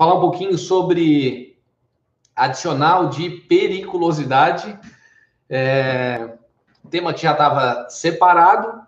falar um pouquinho sobre adicional de periculosidade. É, tema que já estava separado.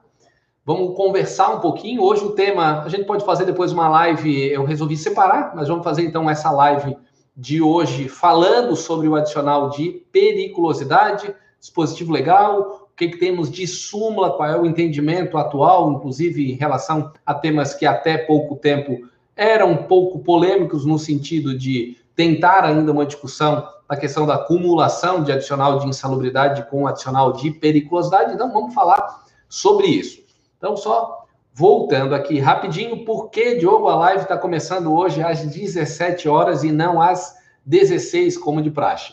Vamos conversar um pouquinho. Hoje o tema, a gente pode fazer depois uma live, eu resolvi separar, mas vamos fazer então essa live de hoje falando sobre o adicional de periculosidade, dispositivo legal, o que, que temos de súmula, qual é o entendimento atual, inclusive em relação a temas que até pouco tempo eram um pouco polêmicos no sentido de tentar ainda uma discussão da questão da acumulação de adicional de insalubridade com adicional de periculosidade. Então, vamos falar sobre isso. Então, só voltando aqui rapidinho, por que, Diogo, a live está começando hoje às 17 horas e não às 16, como de praxe?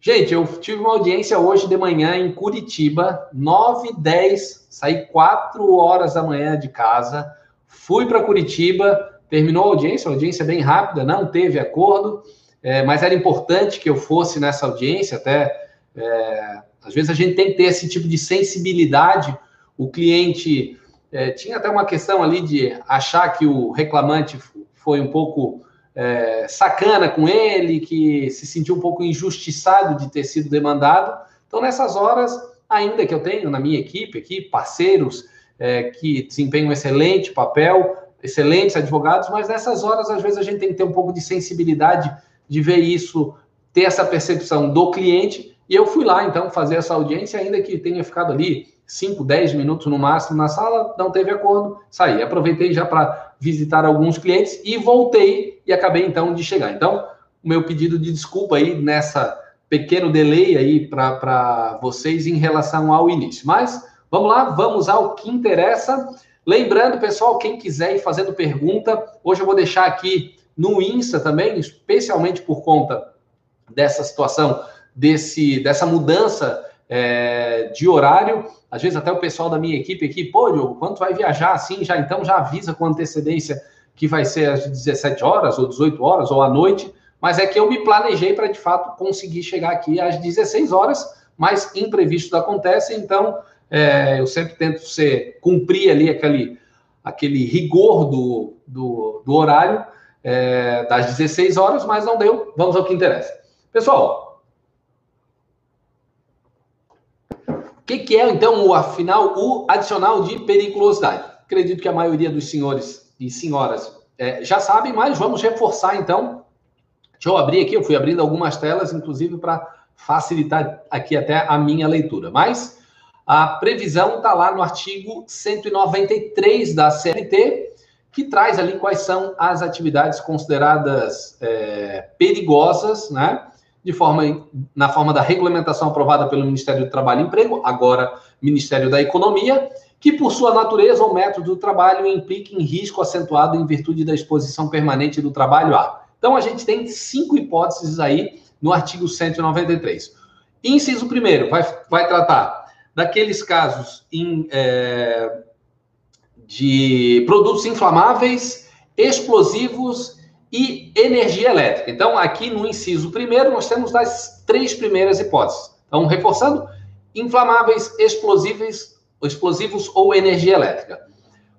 Gente, eu tive uma audiência hoje de manhã em Curitiba, 9 e 10, saí 4 horas da manhã de casa, fui para Curitiba, terminou a audiência, uma audiência bem rápida, não teve acordo, é, mas era importante que eu fosse nessa audiência, até é, às vezes a gente tem que ter esse tipo de sensibilidade. O cliente é, tinha até uma questão ali de achar que o reclamante foi um pouco é, sacana com ele, que se sentiu um pouco injustiçado de ter sido demandado. Então, nessas horas, ainda que eu tenho na minha equipe aqui parceiros é, que desempenham um excelente papel, excelentes advogados, mas nessas horas, às vezes, a gente tem que ter um pouco de sensibilidade de ver isso, ter essa percepção do cliente. E eu fui lá, então, fazer essa audiência, ainda que tenha ficado ali 5, 10 minutos no máximo na sala, não teve acordo, saí. Aproveitei já para visitar alguns clientes e voltei e acabei, então, de chegar. Então, o meu pedido de desculpa aí nessa pequeno delay aí para vocês em relação ao início. Mas vamos lá, vamos ao que interessa. Lembrando, pessoal, quem quiser ir fazendo pergunta, hoje eu vou deixar aqui no Insta também, especialmente por conta dessa situação, desse, dessa mudança é, de horário. Às vezes até o pessoal da minha equipe aqui, pô, Diogo, quando vai viajar assim, já então já avisa com antecedência que vai ser às 17 horas, ou 18 horas, ou à noite, mas é que eu me planejei para de fato conseguir chegar aqui às 16 horas, mas imprevistos acontecem, então é, eu sempre tento ser, cumprir ali aquele, aquele rigor do, do, do horário é, das 16 horas, mas não deu. Vamos ao que interessa. Pessoal, o que, que é então, o, afinal, o adicional de periculosidade? Acredito que a maioria dos senhores e senhoras é, já sabem, mas vamos reforçar então. Deixa eu abrir aqui, eu fui abrindo algumas telas, inclusive para facilitar aqui até a minha leitura. Mas a previsão está lá no artigo 193 da CLT, que traz ali quais são as atividades consideradas é, perigosas, né? De forma, na forma da regulamentação aprovada pelo Ministério do Trabalho e Emprego, agora Ministério da Economia, que por sua natureza ou método do trabalho impliquem risco acentuado em virtude da exposição permanente do trabalho a. Então a gente tem cinco hipóteses aí no artigo 193. Inciso primeiro vai, vai tratar daqueles casos em, é, de produtos inflamáveis, explosivos e energia elétrica. Então, aqui no inciso primeiro, nós temos as três primeiras hipóteses. Então, reforçando, inflamáveis, explosivos, explosivos ou energia elétrica.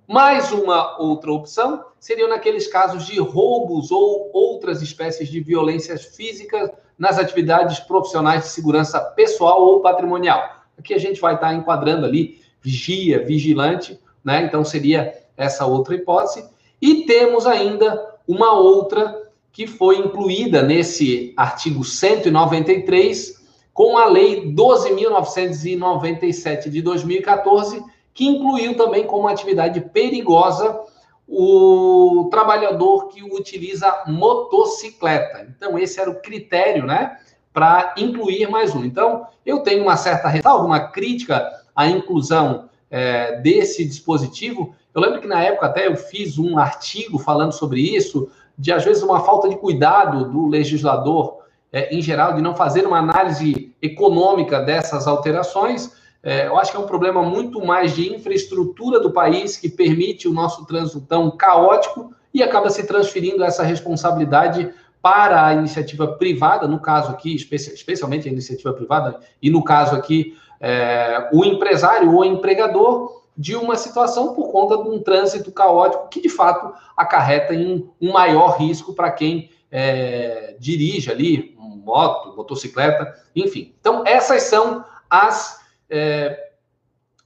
Mais uma outra opção seriam naqueles casos de roubos ou outras espécies de violências físicas nas atividades profissionais de segurança pessoal ou patrimonial. Aqui a gente vai estar enquadrando ali vigia, vigilante, né? Então seria essa outra hipótese. E temos ainda uma outra que foi incluída nesse artigo 193 com a lei 12.997 de 2014, que incluiu também como atividade perigosa o trabalhador que utiliza motocicleta. Então, esse era o critério, né? Para incluir mais um. Então, eu tenho uma certa ressalva, uma crítica à inclusão é, desse dispositivo. Eu lembro que na época até eu fiz um artigo falando sobre isso, de às vezes uma falta de cuidado do legislador é, em geral, de não fazer uma análise econômica dessas alterações. É, eu acho que é um problema muito mais de infraestrutura do país que permite o nosso trânsito tão caótico e acaba se transferindo essa responsabilidade para a iniciativa privada, no caso aqui, especialmente a iniciativa privada, e no caso aqui, é, o empresário ou empregador de uma situação por conta de um trânsito caótico que, de fato, acarreta em um maior risco para quem é, dirige ali moto, motocicleta, enfim. Então, essas são as, é,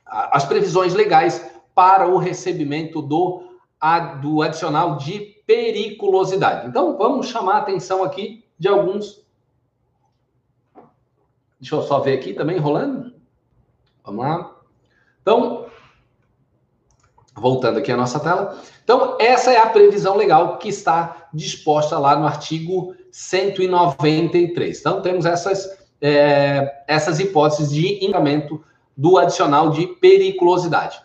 as previsões legais para o recebimento do, a, do adicional de periculosidade. Então, vamos chamar a atenção aqui de alguns. Deixa eu só ver aqui também, rolando. Vamos lá. Então, voltando aqui à nossa tela. Então, essa é a previsão legal que está disposta lá no artigo 193. Então, temos essas, é, essas hipóteses de incremento do adicional de periculosidade.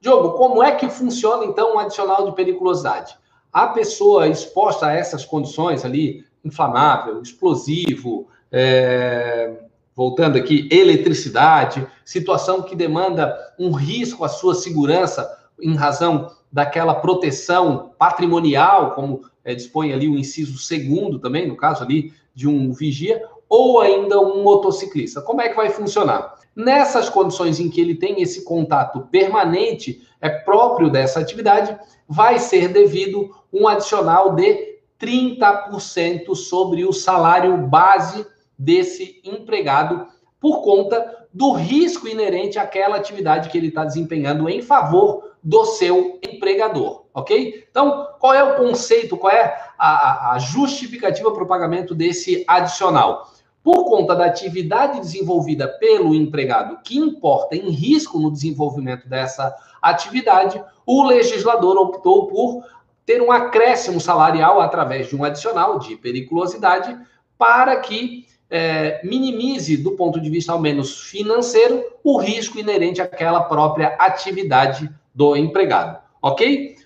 Diogo, como é que funciona, então, o adicional de periculosidade? A pessoa exposta a essas condições ali, inflamável, explosivo, é, voltando aqui, eletricidade, situação que demanda um risco à sua segurança em razão daquela proteção patrimonial, como é, dispõe ali o inciso segundo também, no caso ali de um vigia, ou ainda um motociclista. Como é que vai funcionar? Nessas condições em que ele tem esse contato permanente, é próprio dessa atividade, vai ser devido um adicional de 30% sobre o salário base desse empregado por conta do risco inerente àquela atividade que ele está desempenhando em favor do seu empregador, ok? Então, qual é o conceito, qual é a, a justificativa para o pagamento desse adicional? Por conta da atividade desenvolvida pelo empregado que importa em risco no desenvolvimento dessa atividade, o legislador optou por ter um acréscimo salarial através de um adicional de periculosidade para que é, minimize, do ponto de vista ao menos financeiro, o risco inerente àquela própria atividade do empregado, ok?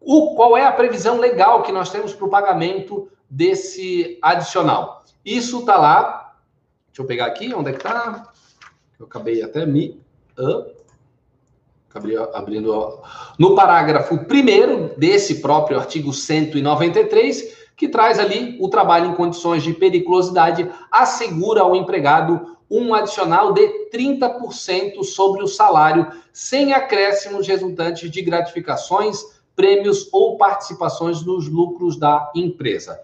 O, qual é a previsão legal que nós temos para o pagamento desse adicional? Isso está lá. Deixa eu pegar aqui, onde é que está? Eu acabei até me. Uh, acabei abrindo. No parágrafo primeiro desse próprio artigo 193, que traz ali o trabalho em condições de periculosidade, assegura ao empregado um adicional de 30% sobre o salário, sem acréscimos resultantes de gratificações, prêmios ou participações nos lucros da empresa.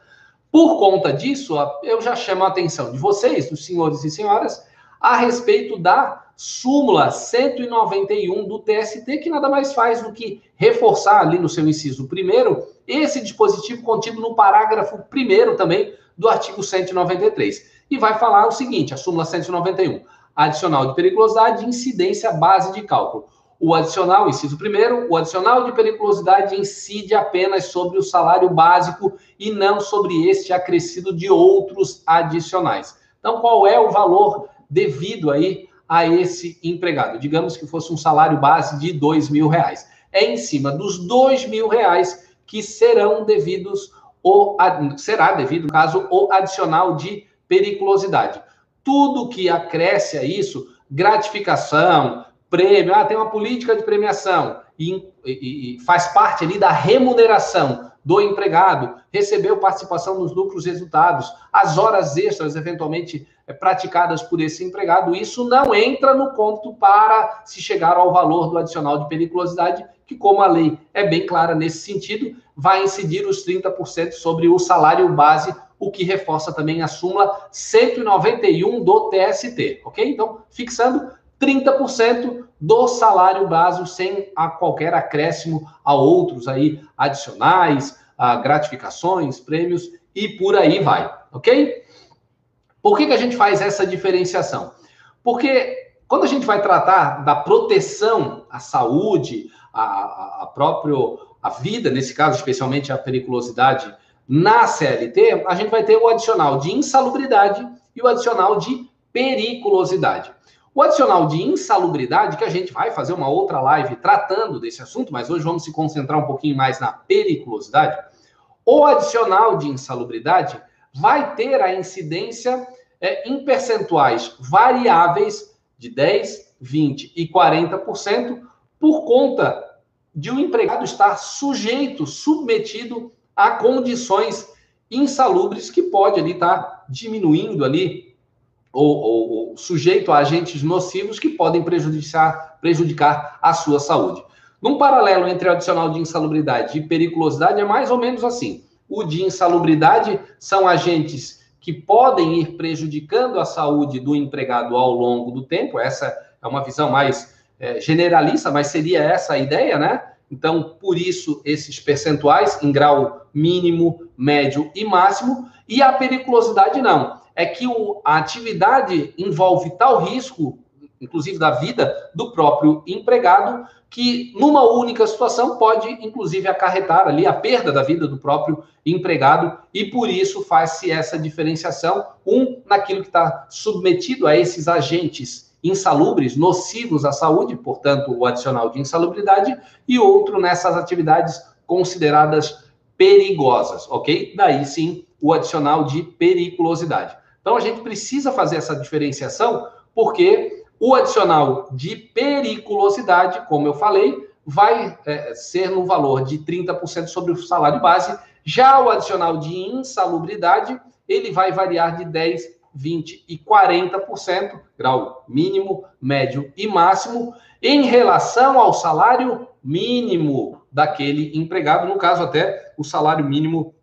Por conta disso, eu já chamo a atenção de vocês, dos senhores e senhoras, a respeito da súmula 191 do TST, que nada mais faz do que reforçar ali no seu inciso primeiro esse dispositivo contido no parágrafo primeiro também do artigo 193 e vai falar o seguinte: a súmula 191, adicional de periculosidade, incidência base de cálculo. O adicional, inciso primeiro, o adicional de periculosidade incide apenas sobre o salário básico e não sobre este acrescido de outros adicionais. Então, qual é o valor devido aí a esse empregado? Digamos que fosse um salário base de dois mil reais. É em cima dos dois mil reais que serão devidos ou será devido, no caso, o adicional de periculosidade. Tudo que acresce a isso, gratificação, prêmio, ah, tem uma política de premiação e, e, e faz parte ali da remuneração do empregado, recebeu participação nos lucros resultados, as horas extras eventualmente é, praticadas por esse empregado, isso não entra no conto para se chegar ao valor do adicional de periculosidade, que como a lei é bem clara nesse sentido, vai incidir os 30% sobre o salário base o que reforça também a súmula 191 do TST, ok? Então, fixando 30% do salário base sem a qualquer acréscimo a outros aí adicionais, a gratificações, prêmios e por aí vai, ok? Por que, que a gente faz essa diferenciação? Porque quando a gente vai tratar da proteção à saúde, a, a próprio a vida, nesse caso especialmente a periculosidade na CLT, a gente vai ter o adicional de insalubridade e o adicional de periculosidade. O adicional de insalubridade, que a gente vai fazer uma outra live tratando desse assunto, mas hoje vamos se concentrar um pouquinho mais na periculosidade. O adicional de insalubridade vai ter a incidência é, em percentuais variáveis de 10, 20 e 40% por conta de o um empregado estar sujeito, submetido a condições insalubres que pode ali estar tá diminuindo ali ou, ou, ou, sujeito a agentes nocivos que podem prejudicar, prejudicar a sua saúde. Num paralelo entre o adicional de insalubridade e periculosidade é mais ou menos assim. o de insalubridade são agentes que podem ir prejudicando a saúde do empregado ao longo do tempo. Essa é uma visão mais é, generalista, mas seria essa a ideia, né? Então, por isso, esses percentuais em grau mínimo, médio e máximo. E a periculosidade não. É que o, a atividade envolve tal risco, inclusive da vida do próprio empregado, que numa única situação pode, inclusive, acarretar ali a perda da vida do próprio empregado, e por isso faz-se essa diferenciação, um naquilo que está submetido a esses agentes insalubres, nocivos à saúde, portanto, o adicional de insalubridade, e outro nessas atividades consideradas perigosas, ok? Daí sim o adicional de periculosidade. Então a gente precisa fazer essa diferenciação, porque o adicional de periculosidade, como eu falei, vai é, ser no valor de 30% sobre o salário base. Já o adicional de insalubridade, ele vai variar de 10, 20 e 40%, grau mínimo, médio e máximo, em relação ao salário mínimo daquele empregado, no caso até o salário mínimo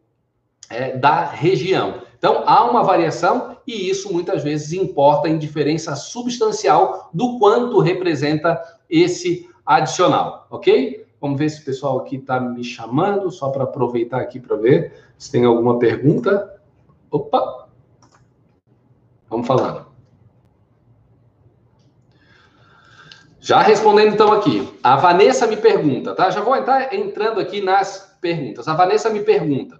é, da região. Então, há uma variação e isso muitas vezes importa em diferença substancial do quanto representa esse adicional, ok? Vamos ver se o pessoal aqui está me chamando, só para aproveitar aqui para ver se tem alguma pergunta. Opa! Vamos falando. Já respondendo então aqui, a Vanessa me pergunta, tá? Já vou entrar entrando aqui nas perguntas. A Vanessa me pergunta: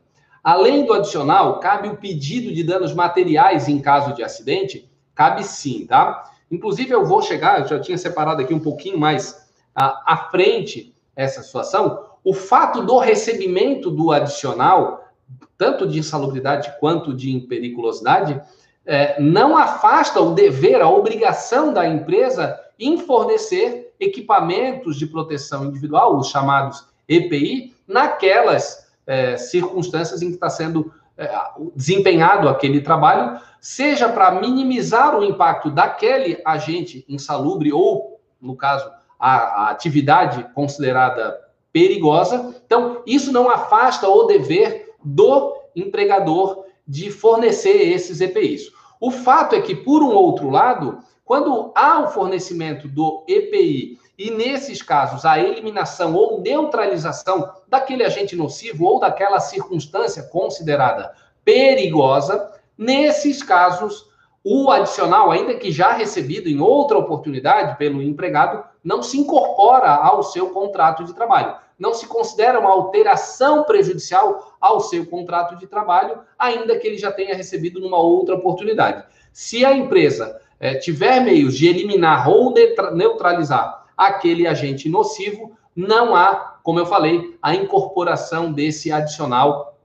Além do adicional, cabe o pedido de danos materiais em caso de acidente? Cabe sim, tá? Inclusive, eu vou chegar, eu já tinha separado aqui um pouquinho mais à, à frente essa situação. O fato do recebimento do adicional, tanto de insalubridade quanto de periculosidade, é, não afasta o dever, a obrigação da empresa em fornecer equipamentos de proteção individual, os chamados EPI, naquelas é, circunstâncias em que está sendo é, desempenhado aquele trabalho, seja para minimizar o impacto daquele agente insalubre ou, no caso, a, a atividade considerada perigosa. Então, isso não afasta o dever do empregador de fornecer esses EPIs. O fato é que, por um outro lado, quando há o fornecimento do EPI e nesses casos, a eliminação ou neutralização daquele agente nocivo ou daquela circunstância considerada perigosa, nesses casos, o adicional, ainda que já recebido em outra oportunidade pelo empregado, não se incorpora ao seu contrato de trabalho. Não se considera uma alteração prejudicial ao seu contrato de trabalho, ainda que ele já tenha recebido numa outra oportunidade. Se a empresa é, tiver meios de eliminar ou neutralizar aquele agente nocivo, não há, como eu falei, a incorporação desse adicional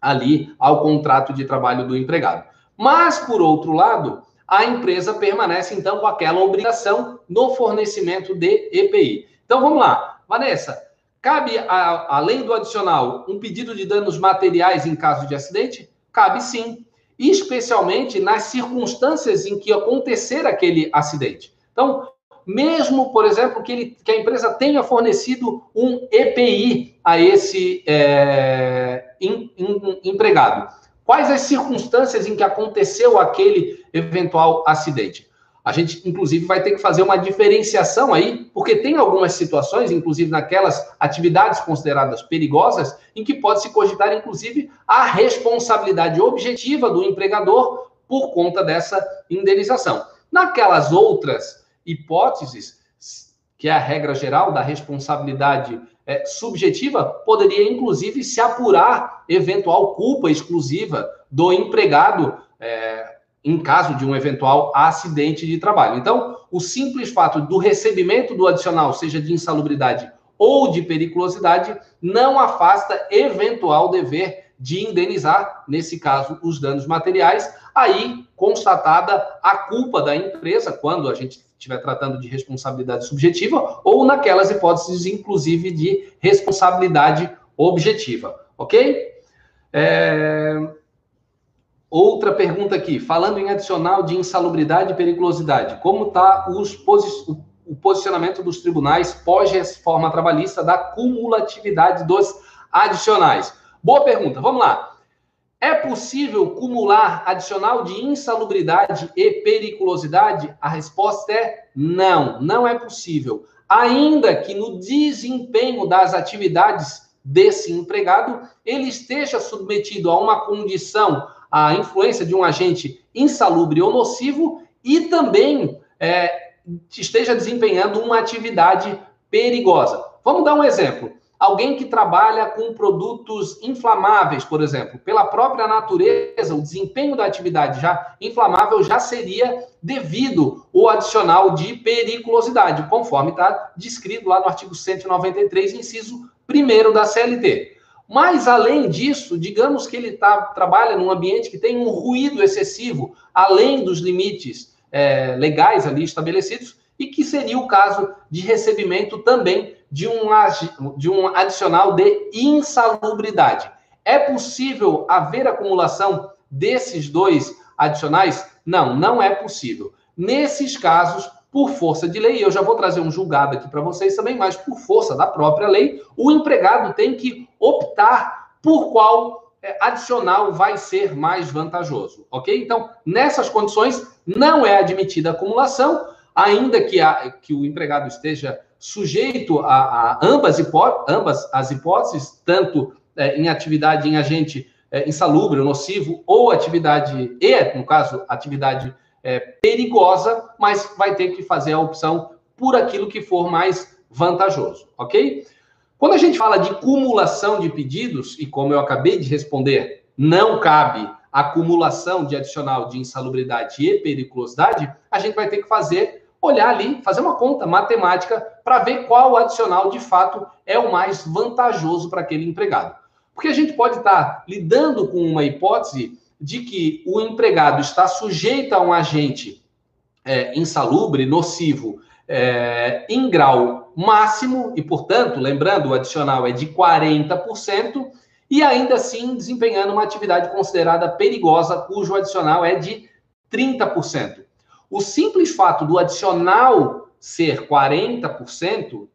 ali ao contrato de trabalho do empregado. Mas, por outro lado, a empresa permanece então com aquela obrigação no fornecimento de EPI. Então vamos lá, Vanessa. Cabe, a, além do adicional, um pedido de danos materiais em caso de acidente? Cabe sim, especialmente nas circunstâncias em que acontecer aquele acidente. Então, mesmo, por exemplo, que, ele, que a empresa tenha fornecido um EPI a esse é, empregado. Quais as circunstâncias em que aconteceu aquele eventual acidente? A gente, inclusive, vai ter que fazer uma diferenciação aí, porque tem algumas situações, inclusive naquelas atividades consideradas perigosas, em que pode se cogitar, inclusive, a responsabilidade objetiva do empregador por conta dessa indenização. Naquelas outras hipóteses, que é a regra geral da responsabilidade é, subjetiva, poderia inclusive se apurar eventual culpa exclusiva do empregado é, em caso de um eventual acidente de trabalho. Então, o simples fato do recebimento do adicional, seja de insalubridade ou de periculosidade, não afasta eventual dever de indenizar, nesse caso, os danos materiais, aí constatada a culpa da empresa, quando a gente estiver tratando de responsabilidade subjetiva, ou naquelas hipóteses, inclusive, de responsabilidade objetiva, ok? É... Outra pergunta aqui, falando em adicional de insalubridade e periculosidade, como está posi o posicionamento dos tribunais pós-reforma trabalhista da cumulatividade dos adicionais? Boa pergunta, vamos lá. É possível cumular adicional de insalubridade e periculosidade? A resposta é não, não é possível. Ainda que no desempenho das atividades desse empregado, ele esteja submetido a uma condição, à influência de um agente insalubre ou nocivo e também é, esteja desempenhando uma atividade perigosa. Vamos dar um exemplo. Alguém que trabalha com produtos inflamáveis, por exemplo, pela própria natureza, o desempenho da atividade já inflamável já seria devido o adicional de periculosidade, conforme está descrito lá no artigo 193, inciso 1 da CLT. Mas, além disso, digamos que ele tá, trabalha num ambiente que tem um ruído excessivo, além dos limites é, legais ali estabelecidos, e que seria o caso de recebimento também de um, de um adicional de insalubridade. É possível haver acumulação desses dois adicionais? Não, não é possível. Nesses casos, por força de lei, eu já vou trazer um julgado aqui para vocês também, mas por força da própria lei, o empregado tem que optar por qual é, adicional vai ser mais vantajoso, ok? Então, nessas condições, não é admitida acumulação, ainda que, a, que o empregado esteja sujeito a, a ambas, hipó ambas as hipóteses, tanto é, em atividade em agente é, insalubre, nocivo, ou atividade, e, no caso, atividade é, perigosa, mas vai ter que fazer a opção por aquilo que for mais vantajoso, ok? Quando a gente fala de cumulação de pedidos, e como eu acabei de responder, não cabe acumulação de adicional de insalubridade e periculosidade, a gente vai ter que fazer olhar ali, fazer uma conta matemática para ver qual adicional de fato é o mais vantajoso para aquele empregado. Porque a gente pode estar tá lidando com uma hipótese de que o empregado está sujeito a um agente é, insalubre, nocivo, é, em grau máximo, e portanto, lembrando, o adicional é de 40%, e ainda assim desempenhando uma atividade considerada perigosa, cujo adicional é de 30%. O simples fato do adicional ser 40%,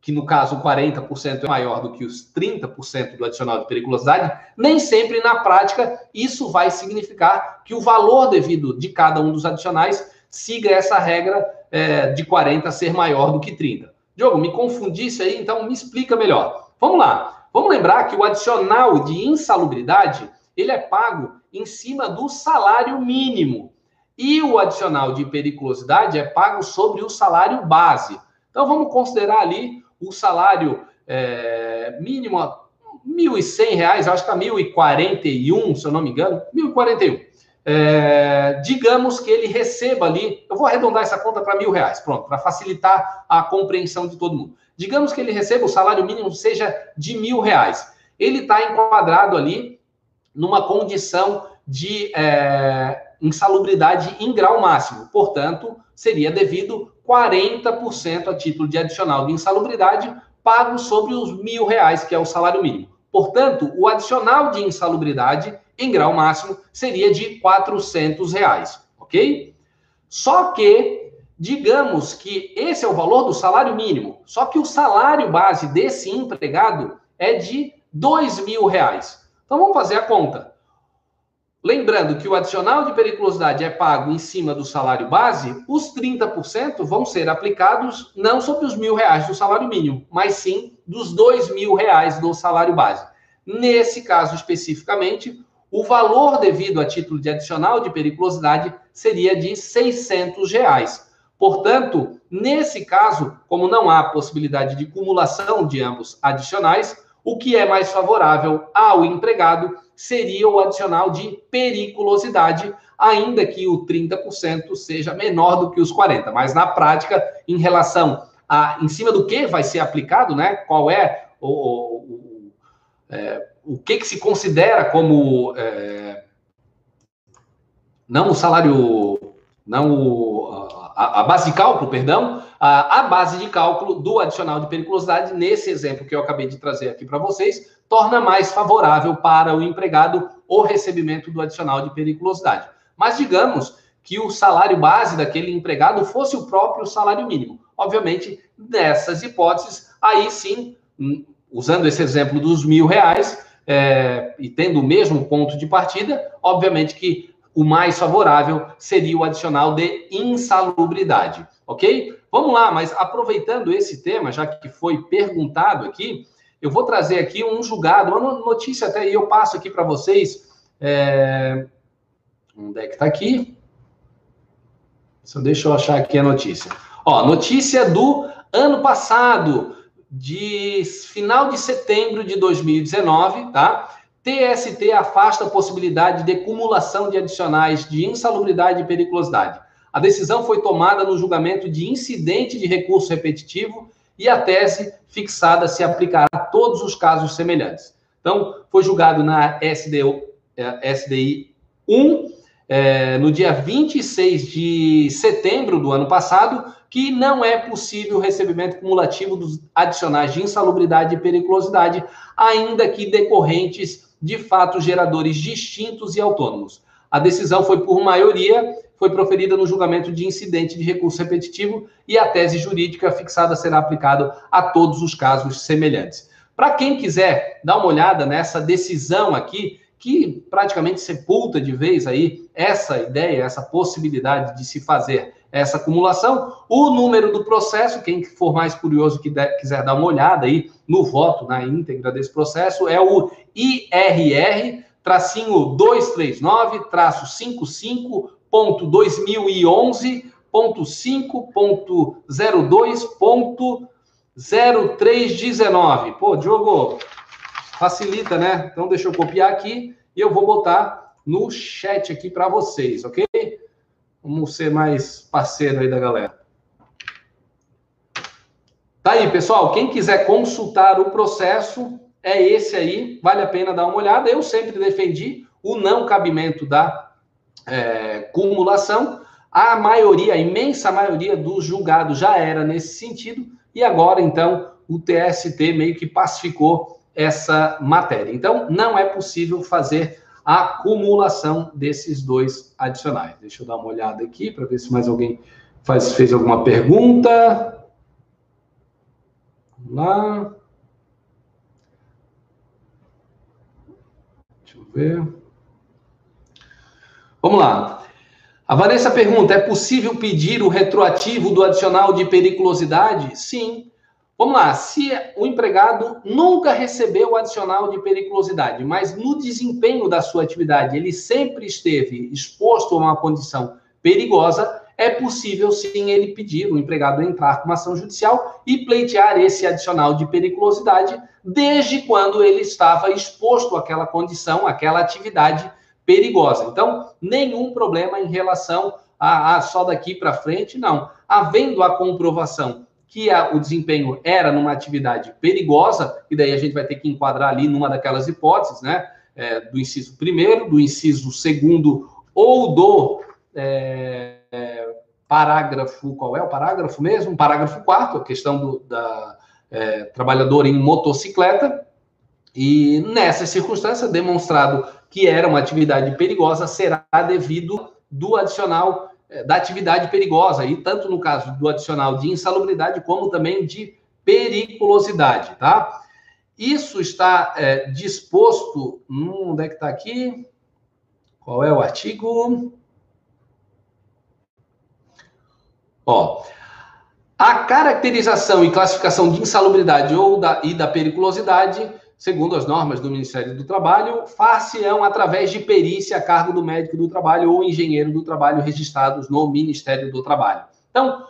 que no caso 40% é maior do que os 30% do adicional de periculosidade, nem sempre na prática isso vai significar que o valor devido de cada um dos adicionais siga essa regra é, de 40 ser maior do que 30. Diogo, me confundi isso aí, então me explica melhor. Vamos lá. Vamos lembrar que o adicional de insalubridade ele é pago em cima do salário mínimo. E o adicional de periculosidade é pago sobre o salário base. Então, vamos considerar ali o salário é, mínimo R$ 1.100, acho que está 1.041, se eu não me engano, 1.041. É, digamos que ele receba ali, eu vou arredondar essa conta para mil reais, pronto, para facilitar a compreensão de todo mundo. Digamos que ele receba o salário mínimo seja de mil reais. Ele está enquadrado ali numa condição de é, insalubridade em grau máximo. Portanto, seria devido 40% a título de adicional de insalubridade pago sobre os mil reais, que é o salário mínimo. Portanto, o adicional de insalubridade em grau máximo seria de 400 reais, ok? Só que, digamos que esse é o valor do salário mínimo, só que o salário base desse empregado é de dois mil reais. Então, vamos fazer a conta. Lembrando que o adicional de periculosidade é pago em cima do salário base, os 30% vão ser aplicados não sobre os mil reais do salário mínimo, mas sim dos dois mil reais do salário base. Nesse caso especificamente, o valor devido a título de adicional de periculosidade seria de 600 reais. Portanto, nesse caso, como não há possibilidade de cumulação de ambos adicionais, o que é mais favorável ao empregado seria o adicional de periculosidade, ainda que o 30% seja menor do que os 40%. Mas na prática, em relação a em cima do que vai ser aplicado, né? Qual é o, o, o, é, o que, que se considera como é, não o salário, não o, a, a, base de cálculo, perdão, a, a base de cálculo do adicional de periculosidade, nesse exemplo que eu acabei de trazer aqui para vocês, torna mais favorável para o empregado o recebimento do adicional de periculosidade. Mas digamos que o salário base daquele empregado fosse o próprio salário mínimo. Obviamente, nessas hipóteses, aí sim, hum, usando esse exemplo dos mil reais, é, e tendo o mesmo ponto de partida, obviamente que o mais favorável seria o adicional de insalubridade, ok? Vamos lá, mas aproveitando esse tema, já que foi perguntado aqui, eu vou trazer aqui um julgado, uma notícia até, e eu passo aqui para vocês. É... Onde é que está aqui? Só deixa eu achar aqui a notícia. Ó, notícia do ano passado, de final de setembro de 2019, tá? TST afasta a possibilidade de acumulação de adicionais de insalubridade e periculosidade. A decisão foi tomada no julgamento de incidente de recurso repetitivo e a tese fixada se aplicará a todos os casos semelhantes. Então, foi julgado na SDI, SDI 1, é, no dia 26 de setembro do ano passado, que não é possível o recebimento cumulativo dos adicionais de insalubridade e periculosidade, ainda que decorrentes de fatos geradores distintos e autônomos. A decisão foi por maioria, foi proferida no julgamento de incidente de recurso repetitivo e a tese jurídica fixada será aplicada a todos os casos semelhantes. Para quem quiser dar uma olhada nessa decisão aqui, que praticamente sepulta de vez aí essa ideia, essa possibilidade de se fazer essa acumulação. O número do processo, quem for mais curioso que quiser dar uma olhada aí no voto, na íntegra desse processo, é o IRR, tracinho 239, traço 55.2011.5.02.0319. Pô, Diogo, facilita, né? Então deixa eu copiar aqui e eu vou botar no chat aqui para vocês, ok? Vamos ser mais parceiro aí da galera. Tá aí, pessoal. Quem quiser consultar o processo, é esse aí. Vale a pena dar uma olhada. Eu sempre defendi o não cabimento da é, cumulação. A maioria, a imensa maioria dos julgados já era nesse sentido. E agora, então, o TST meio que pacificou essa matéria. Então, não é possível fazer a acumulação desses dois adicionais. Deixa eu dar uma olhada aqui para ver se mais alguém faz, fez alguma pergunta. Vamos lá. Deixa eu ver. Vamos lá. A Vanessa pergunta: é possível pedir o retroativo do adicional de periculosidade? Sim. Vamos lá, se o empregado nunca recebeu o adicional de periculosidade, mas no desempenho da sua atividade ele sempre esteve exposto a uma condição perigosa, é possível sim ele pedir o empregado entrar com uma ação judicial e pleitear esse adicional de periculosidade, desde quando ele estava exposto àquela condição, àquela atividade perigosa. Então, nenhum problema em relação a, a só daqui para frente, não. Havendo a comprovação que a, o desempenho era numa atividade perigosa, e daí a gente vai ter que enquadrar ali numa daquelas hipóteses, né? É, do inciso primeiro, do inciso segundo ou do é, é, parágrafo, qual é o parágrafo mesmo? Parágrafo quarto, a questão do da, é, trabalhador em motocicleta, e nessa circunstância, demonstrado que era uma atividade perigosa, será devido do adicional é, da atividade perigosa, e tanto no caso do adicional de insalubridade, como também de periculosidade, tá? Isso está é, disposto. Hum, onde é que está aqui? Qual é o artigo? Ó, a caracterização e classificação de insalubridade ou da, e da periculosidade segundo as normas do Ministério do Trabalho, far-se-ão através de perícia a cargo do médico do trabalho ou engenheiro do trabalho registrados no Ministério do Trabalho. Então,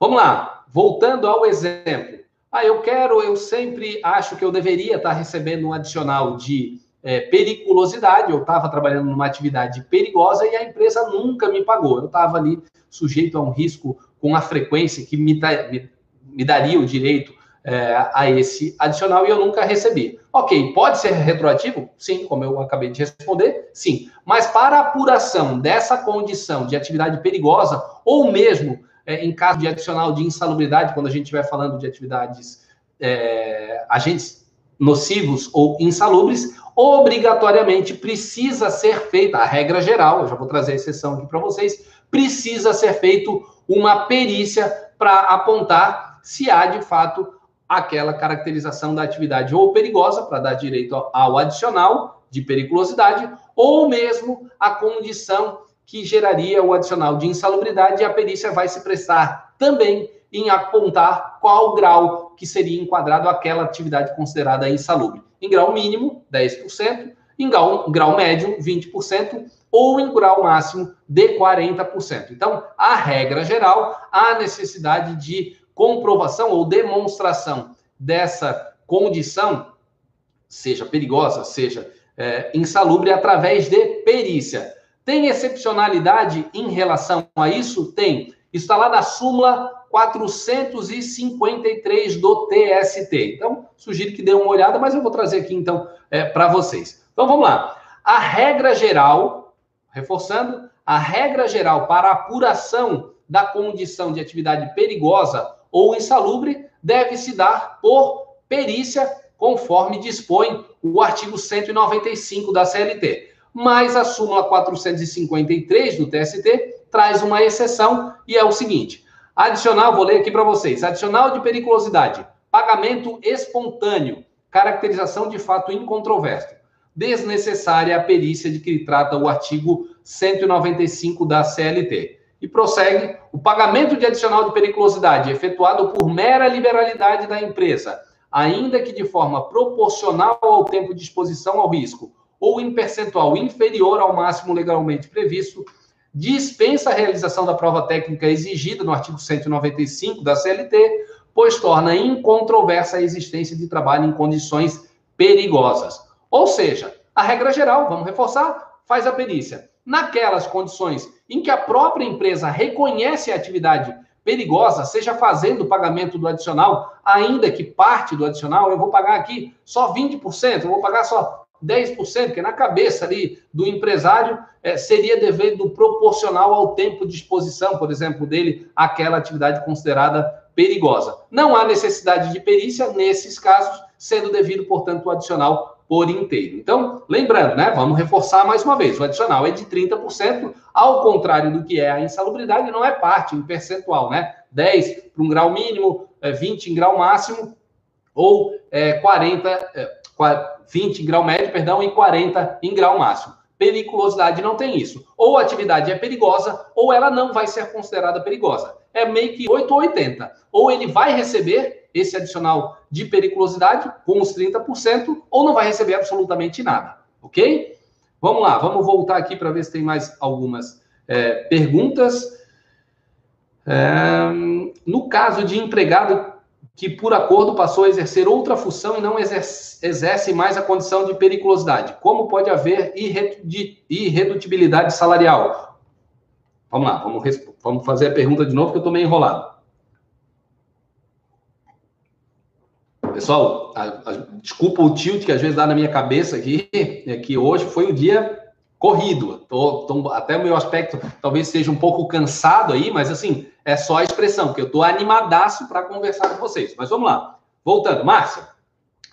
vamos lá, voltando ao exemplo. Ah, eu quero, eu sempre acho que eu deveria estar recebendo um adicional de é, periculosidade, eu estava trabalhando numa atividade perigosa e a empresa nunca me pagou. Eu estava ali sujeito a um risco com a frequência que me, me, me daria o direito é, a esse adicional e eu nunca recebi. Ok, pode ser retroativo? Sim, como eu acabei de responder, sim. Mas para apuração dessa condição de atividade perigosa, ou mesmo é, em caso de adicional de insalubridade, quando a gente estiver falando de atividades é, agentes nocivos ou insalubres, obrigatoriamente precisa ser feita, a regra geral, eu já vou trazer a exceção aqui para vocês, precisa ser feito uma perícia para apontar se há de fato aquela caracterização da atividade ou perigosa, para dar direito ao adicional de periculosidade, ou mesmo a condição que geraria o adicional de insalubridade, e a perícia vai se prestar também em apontar qual grau que seria enquadrado aquela atividade considerada insalubre. Em grau mínimo, 10%, em grau, grau médio, 20%, ou em grau máximo de 40%. Então, a regra geral, a necessidade de comprovação ou demonstração dessa condição, seja perigosa, seja é, insalubre, através de perícia. Tem excepcionalidade em relação a isso? Tem. Está lá na súmula 453 do TST. Então, sugiro que dê uma olhada, mas eu vou trazer aqui então é, para vocês. Então, vamos lá. A regra geral, reforçando, a regra geral para apuração da condição de atividade perigosa ou insalubre deve se dar por perícia, conforme dispõe o artigo 195 da CLT. Mas a súmula 453 do TST traz uma exceção e é o seguinte: adicional, vou ler aqui para vocês. Adicional de periculosidade, pagamento espontâneo, caracterização de fato incontroverso. Desnecessária a perícia de que trata o artigo 195 da CLT. E prossegue: o pagamento de adicional de periculosidade efetuado por mera liberalidade da empresa, ainda que de forma proporcional ao tempo de exposição ao risco ou em percentual inferior ao máximo legalmente previsto, dispensa a realização da prova técnica exigida no artigo 195 da CLT, pois torna incontroversa a existência de trabalho em condições perigosas. Ou seja, a regra geral, vamos reforçar, faz a perícia naquelas condições em que a própria empresa reconhece a atividade perigosa, seja fazendo o pagamento do adicional, ainda que parte do adicional, eu vou pagar aqui só 20%, eu vou pagar só 10%, que na cabeça ali do empresário é, seria devido proporcional ao tempo de exposição, por exemplo, dele àquela atividade considerada perigosa. Não há necessidade de perícia nesses casos, sendo devido, portanto, o adicional por inteiro. Então, lembrando, né? Vamos reforçar mais uma vez: o adicional é de 30%, ao contrário do que é a insalubridade, não é parte em percentual, né? 10 para um grau mínimo, 20 é, em grau máximo, ou é, 40, é, 20 em grau médio, perdão, e 40 em grau máximo. Periculosidade não tem isso. Ou a atividade é perigosa, ou ela não vai ser considerada perigosa. É meio que 8 ou 80. Ou ele vai receber esse adicional de periculosidade com os 30%, ou não vai receber absolutamente nada, ok? Vamos lá, vamos voltar aqui para ver se tem mais algumas é, perguntas. É, no caso de empregado que, por acordo, passou a exercer outra função e não exerce, exerce mais a condição de periculosidade, como pode haver irredutibilidade salarial? Vamos lá, vamos, vamos fazer a pergunta de novo, que eu estou meio enrolado. Pessoal, a, a, desculpa o tilt que às vezes dá na minha cabeça aqui, é que hoje foi um dia corrido. Tô, tô, até o meu aspecto talvez seja um pouco cansado aí, mas assim, é só a expressão, que eu tô animadaço para conversar com vocês. Mas vamos lá. Voltando, Márcia.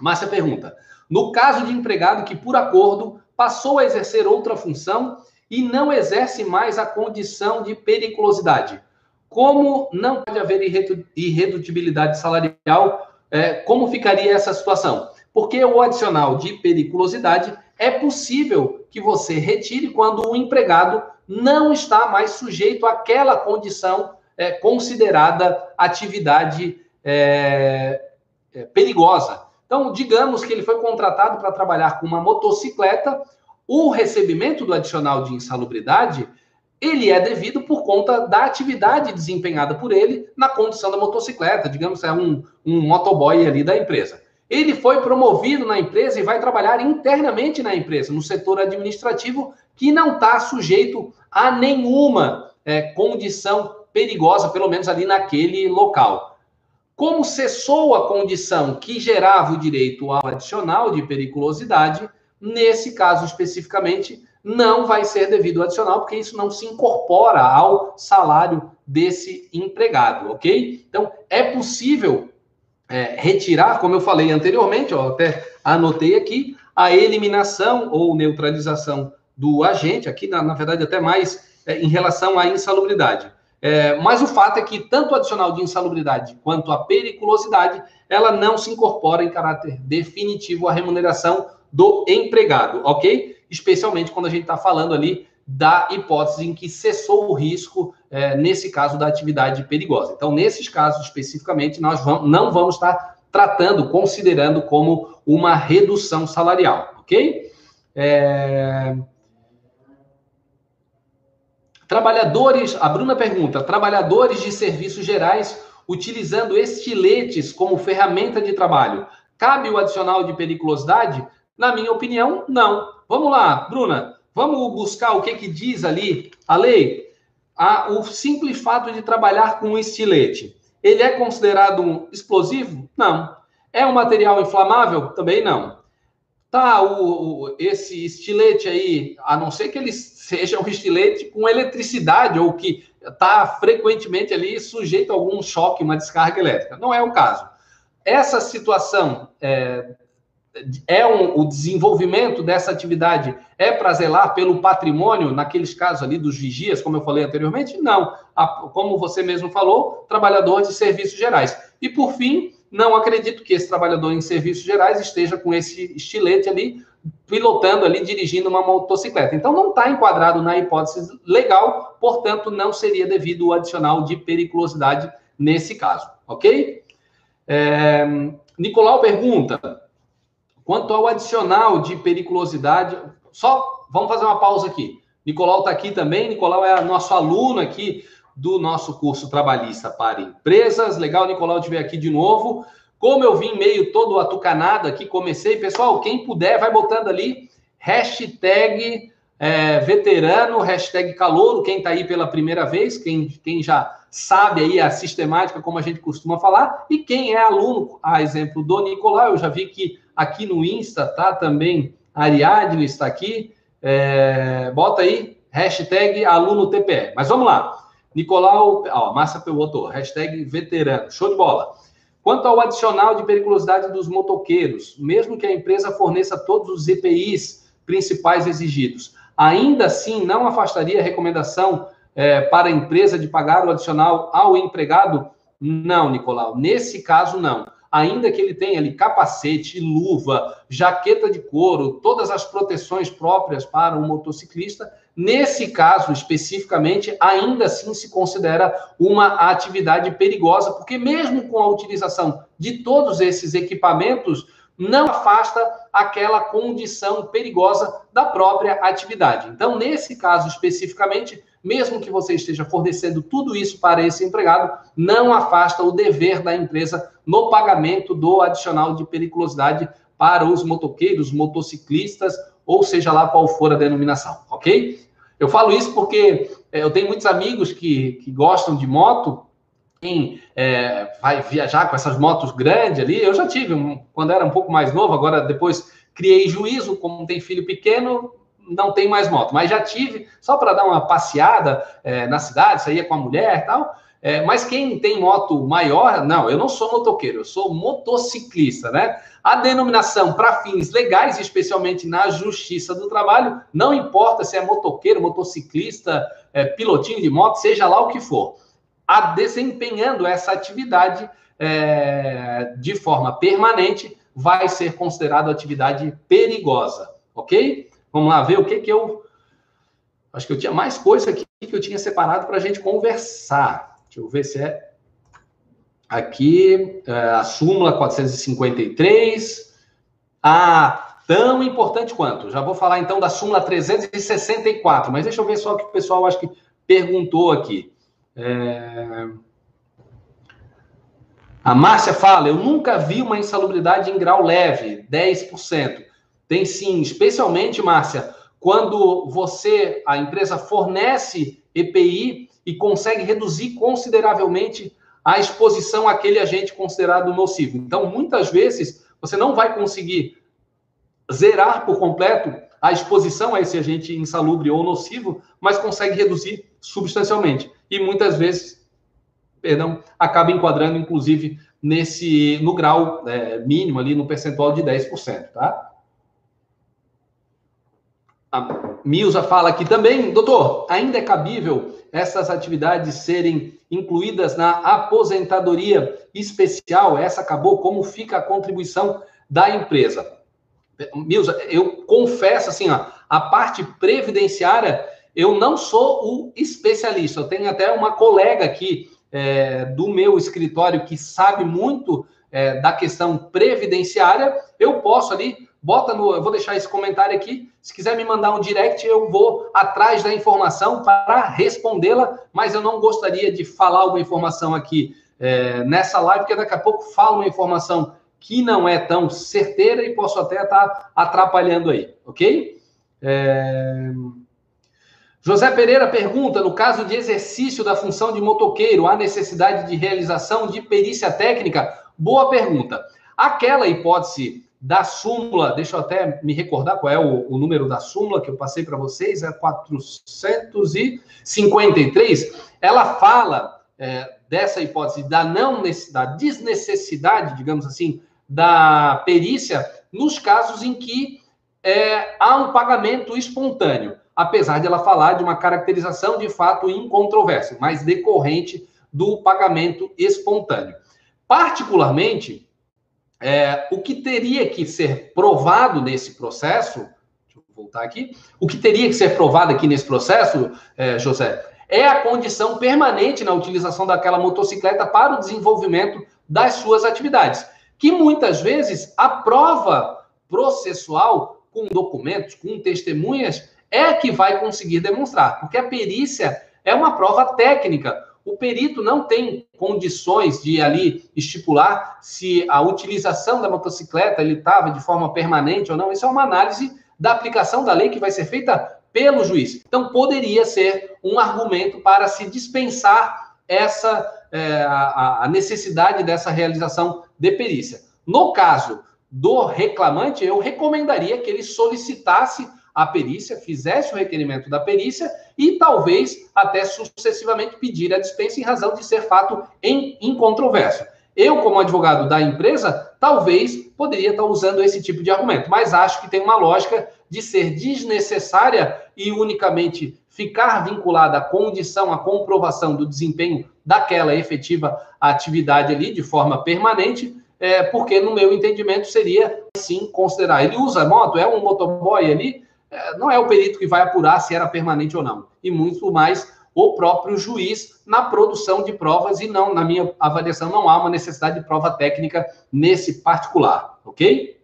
Márcia pergunta: no caso de empregado que, por acordo, passou a exercer outra função e não exerce mais a condição de periculosidade, como não pode haver irredutibilidade salarial é, como ficaria essa situação? Porque o adicional de periculosidade é possível que você retire quando o empregado não está mais sujeito àquela condição é, considerada atividade é, é, perigosa. Então, digamos que ele foi contratado para trabalhar com uma motocicleta, o recebimento do adicional de insalubridade ele é devido por conta da atividade desempenhada por ele na condição da motocicleta, digamos, é um, um motoboy ali da empresa. Ele foi promovido na empresa e vai trabalhar internamente na empresa, no setor administrativo, que não está sujeito a nenhuma é, condição perigosa, pelo menos ali naquele local. Como cessou a condição que gerava o direito ao adicional de periculosidade, nesse caso especificamente, não vai ser devido adicional, porque isso não se incorpora ao salário desse empregado, ok? Então, é possível é, retirar, como eu falei anteriormente, ó, até anotei aqui, a eliminação ou neutralização do agente, aqui, na, na verdade, até mais é, em relação à insalubridade. É, mas o fato é que tanto o adicional de insalubridade quanto a periculosidade, ela não se incorpora em caráter definitivo à remuneração do empregado, ok? Especialmente quando a gente está falando ali da hipótese em que cessou o risco, é, nesse caso da atividade perigosa. Então, nesses casos especificamente, nós vamos, não vamos estar tratando, considerando como uma redução salarial, ok? É... Trabalhadores, a Bruna pergunta: trabalhadores de serviços gerais utilizando estiletes como ferramenta de trabalho, cabe o adicional de periculosidade? Na minha opinião, não. Vamos lá, Bruna, vamos buscar o que, que diz ali a lei. Ah, o simples fato de trabalhar com um estilete, ele é considerado um explosivo? Não. É um material inflamável? Também não. Tá, o, o, esse estilete aí, a não ser que ele seja um estilete com eletricidade ou que está frequentemente ali sujeito a algum choque, uma descarga elétrica. Não é o caso. Essa situação é, é um, o desenvolvimento dessa atividade é para zelar pelo patrimônio, naqueles casos ali dos vigias, como eu falei anteriormente? Não. A, como você mesmo falou, trabalhador de serviços gerais. E por fim, não acredito que esse trabalhador em serviços gerais esteja com esse estilete ali, pilotando ali, dirigindo uma motocicleta. Então, não está enquadrado na hipótese legal, portanto, não seria devido o adicional de periculosidade nesse caso, ok? É, Nicolau pergunta, quanto ao adicional de periculosidade, só vamos fazer uma pausa aqui. Nicolau está aqui também, Nicolau é nosso aluno aqui do nosso curso trabalhista para empresas. Legal, Nicolau, te ver aqui de novo. Como eu vim meio todo atucanado aqui, comecei, pessoal, quem puder, vai botando ali hashtag é, veterano, hashtag calouro, quem está aí pela primeira vez, quem, quem já sabe aí a sistemática, como a gente costuma falar, e quem é aluno, a exemplo do Nicolau, eu já vi que aqui no Insta tá também, Ariadne está aqui, é, bota aí, hashtag aluno TPE. Mas vamos lá. Nicolau, ó, Márcia botou, hashtag veterano, show de bola. Quanto ao adicional de periculosidade dos motoqueiros, mesmo que a empresa forneça todos os EPIs principais exigidos, ainda assim não afastaria a recomendação é, para a empresa de pagar o adicional ao empregado? Não, Nicolau, nesse caso não. Ainda que ele tenha ali capacete, luva, jaqueta de couro, todas as proteções próprias para um motociclista, Nesse caso especificamente, ainda assim se considera uma atividade perigosa, porque mesmo com a utilização de todos esses equipamentos, não afasta aquela condição perigosa da própria atividade. Então, nesse caso especificamente, mesmo que você esteja fornecendo tudo isso para esse empregado, não afasta o dever da empresa no pagamento do adicional de periculosidade para os motoqueiros, motociclistas, ou seja lá qual for a denominação, ok? Eu falo isso porque é, eu tenho muitos amigos que, que gostam de moto, quem é, vai viajar com essas motos grandes ali. Eu já tive um, quando era um pouco mais novo, agora depois criei juízo, como tem filho pequeno, não tem mais moto, mas já tive, só para dar uma passeada é, na cidade, saía com a mulher e tal. É, mas quem tem moto maior, não, eu não sou motoqueiro, eu sou motociclista, né? A denominação para fins legais, especialmente na Justiça do Trabalho, não importa se é motoqueiro, motociclista, é, pilotinho de moto, seja lá o que for, a desempenhando essa atividade é, de forma permanente, vai ser considerado atividade perigosa, ok? Vamos lá ver o que que eu. Acho que eu tinha mais coisa aqui que eu tinha separado para a gente conversar. Deixa eu ver se é aqui, é, a súmula 453. Ah, tão importante quanto. Já vou falar então da súmula 364, mas deixa eu ver só o que o pessoal acho que perguntou aqui. É... A Márcia fala: eu nunca vi uma insalubridade em grau leve, 10%. Tem sim, especialmente, Márcia, quando você, a empresa fornece EPI e consegue reduzir consideravelmente a exposição àquele agente considerado nocivo. Então, muitas vezes, você não vai conseguir zerar por completo a exposição a esse agente insalubre ou nocivo, mas consegue reduzir substancialmente. E muitas vezes, perdão, acaba enquadrando, inclusive, nesse no grau é, mínimo ali, no percentual de 10%, tá? a Milza fala aqui também, doutor, ainda é cabível essas atividades serem incluídas na aposentadoria especial? Essa acabou, como fica a contribuição da empresa? Milza, eu confesso assim, ó, a parte previdenciária, eu não sou o especialista. Eu tenho até uma colega aqui é, do meu escritório que sabe muito é, da questão previdenciária. Eu posso ali bota no. Eu vou deixar esse comentário aqui. Se quiser me mandar um direct, eu vou atrás da informação para respondê-la, mas eu não gostaria de falar alguma informação aqui é, nessa live, porque daqui a pouco falo uma informação que não é tão certeira e posso até estar tá atrapalhando aí, ok? É... José Pereira pergunta: no caso de exercício da função de motoqueiro, há necessidade de realização de perícia técnica? Boa pergunta. Aquela hipótese da súmula, deixa eu até me recordar qual é o, o número da súmula que eu passei para vocês, é 453. Ela fala é, dessa hipótese da não da desnecessidade, digamos assim, da perícia nos casos em que é, há um pagamento espontâneo, apesar de ela falar de uma caracterização de fato incontroverso, mas decorrente do pagamento espontâneo. Particularmente, é, o que teria que ser provado nesse processo, deixa eu voltar aqui, o que teria que ser provado aqui nesse processo, é, José, é a condição permanente na utilização daquela motocicleta para o desenvolvimento das suas atividades, que muitas vezes a prova processual com documentos, com testemunhas, é que vai conseguir demonstrar, porque a perícia é uma prova técnica, o perito não tem condições de ali estipular se a utilização da motocicleta ele estava de forma permanente ou não. Isso é uma análise da aplicação da lei que vai ser feita pelo juiz. Então, poderia ser um argumento para se dispensar essa é, a, a necessidade dessa realização de perícia. No caso do reclamante, eu recomendaria que ele solicitasse a perícia, fizesse o requerimento da perícia e talvez até sucessivamente pedir a dispensa em razão de ser fato em incontroverso. Eu, como advogado da empresa, talvez poderia estar usando esse tipo de argumento, mas acho que tem uma lógica de ser desnecessária e unicamente ficar vinculada à condição, à comprovação do desempenho daquela efetiva atividade ali de forma permanente, é, porque no meu entendimento seria sim considerar. Ele usa moto, é um motoboy ali, não é o perito que vai apurar se era permanente ou não, e muito mais o próprio juiz na produção de provas, e não, na minha avaliação, não há uma necessidade de prova técnica nesse particular, ok?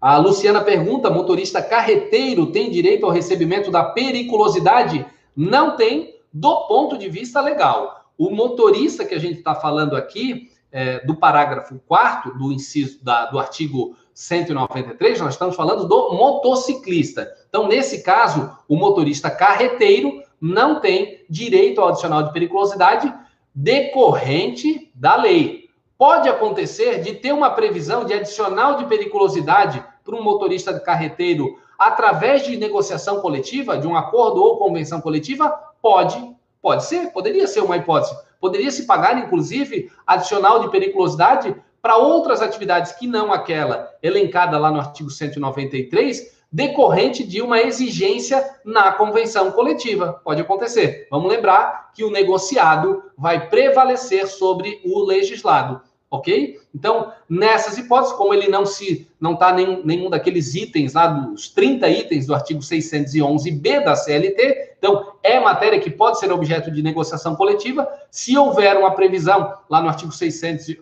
A Luciana pergunta: motorista carreteiro tem direito ao recebimento da periculosidade? Não tem, do ponto de vista legal. O motorista que a gente está falando aqui, é, do parágrafo 4 do inciso da, do artigo 193, nós estamos falando do motociclista. Então, nesse caso, o motorista carreteiro não tem direito ao adicional de periculosidade decorrente da lei. Pode acontecer de ter uma previsão de adicional de periculosidade para um motorista carreteiro através de negociação coletiva, de um acordo ou convenção coletiva? Pode, pode ser, poderia ser uma hipótese. Poderia se pagar, inclusive, adicional de periculosidade para outras atividades que não aquela elencada lá no artigo 193, decorrente de uma exigência na convenção coletiva. Pode acontecer. Vamos lembrar que o negociado vai prevalecer sobre o legislado, ok? Então, nessas hipóteses, como ele não se não está nem, nenhum daqueles itens lá dos 30 itens do artigo 611b da CLT, então é matéria que pode ser objeto de negociação coletiva, se houver uma previsão lá no artigo 600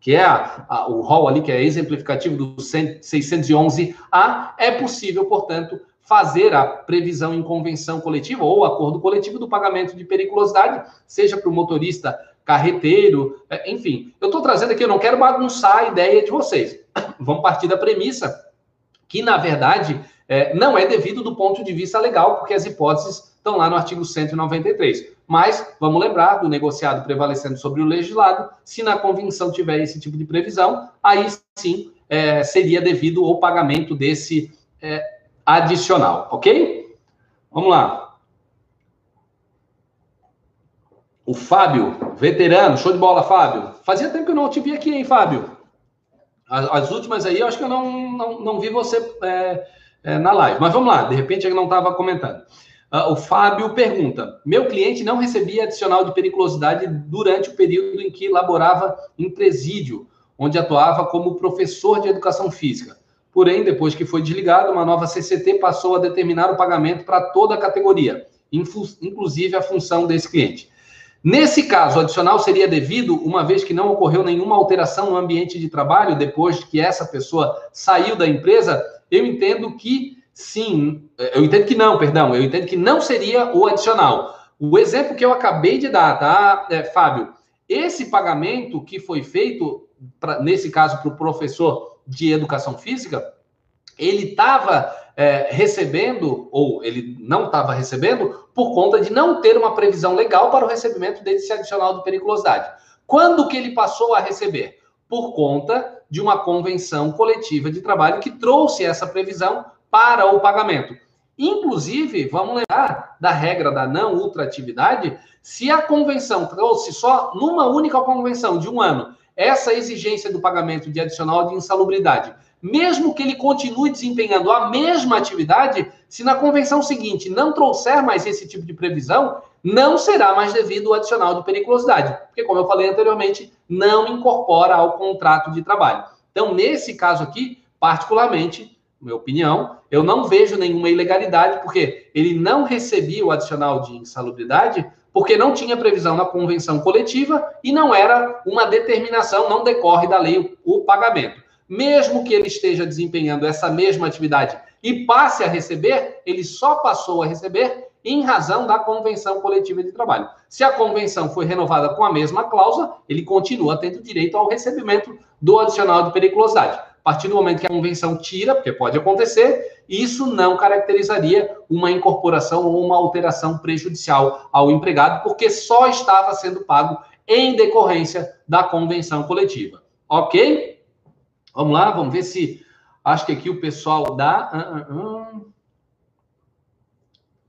que é a, a, o rol ali, que é exemplificativo do 611A, é possível, portanto, fazer a previsão em convenção coletiva ou acordo coletivo do pagamento de periculosidade, seja para o motorista carreteiro, é, enfim. Eu estou trazendo aqui, eu não quero bagunçar a ideia de vocês. Vamos partir da premissa que, na verdade, é, não é devido do ponto de vista legal, porque as hipóteses estão lá no artigo 193. Mas vamos lembrar do negociado prevalecendo sobre o legislado. Se na convenção tiver esse tipo de previsão, aí sim é, seria devido o pagamento desse é, adicional, ok? Vamos lá. O Fábio, veterano, show de bola, Fábio. Fazia tempo que eu não te vi aqui, hein, Fábio? As, as últimas aí, eu acho que eu não, não, não vi você é, é, na live. Mas vamos lá, de repente ele não estava comentando. Uh, o Fábio pergunta: Meu cliente não recebia adicional de periculosidade durante o período em que laborava em presídio, onde atuava como professor de educação física. Porém, depois que foi desligado, uma nova CCT passou a determinar o pagamento para toda a categoria, inclusive a função desse cliente. Nesse caso, o adicional seria devido, uma vez que não ocorreu nenhuma alteração no ambiente de trabalho depois que essa pessoa saiu da empresa, eu entendo que sim, eu entendo que não, perdão, eu entendo que não seria o adicional. O exemplo que eu acabei de dar, tá, é, Fábio? Esse pagamento que foi feito, pra, nesse caso, para o professor de educação física, ele estava é, recebendo, ou ele não estava recebendo, por conta de não ter uma previsão legal para o recebimento desse adicional de periculosidade. Quando que ele passou a receber? Por conta de uma convenção coletiva de trabalho que trouxe essa previsão para o pagamento. Inclusive, vamos lembrar da regra da não ultratividade, se a convenção trouxe só numa única convenção de um ano essa exigência do pagamento de adicional de insalubridade mesmo que ele continue desempenhando a mesma atividade, se na convenção seguinte não trouxer mais esse tipo de previsão, não será mais devido o adicional de periculosidade, porque, como eu falei anteriormente, não incorpora ao contrato de trabalho. Então, nesse caso aqui, particularmente, minha opinião, eu não vejo nenhuma ilegalidade, porque ele não recebia o adicional de insalubridade porque não tinha previsão na convenção coletiva e não era uma determinação, não decorre da lei o pagamento mesmo que ele esteja desempenhando essa mesma atividade e passe a receber, ele só passou a receber em razão da convenção coletiva de trabalho. Se a convenção foi renovada com a mesma cláusula, ele continua tendo direito ao recebimento do adicional de periculosidade. A partir do momento que a convenção tira, porque pode acontecer, isso não caracterizaria uma incorporação ou uma alteração prejudicial ao empregado, porque só estava sendo pago em decorrência da convenção coletiva. Ok? Vamos lá, vamos ver se. Acho que aqui o pessoal da. Uh, uh, uh,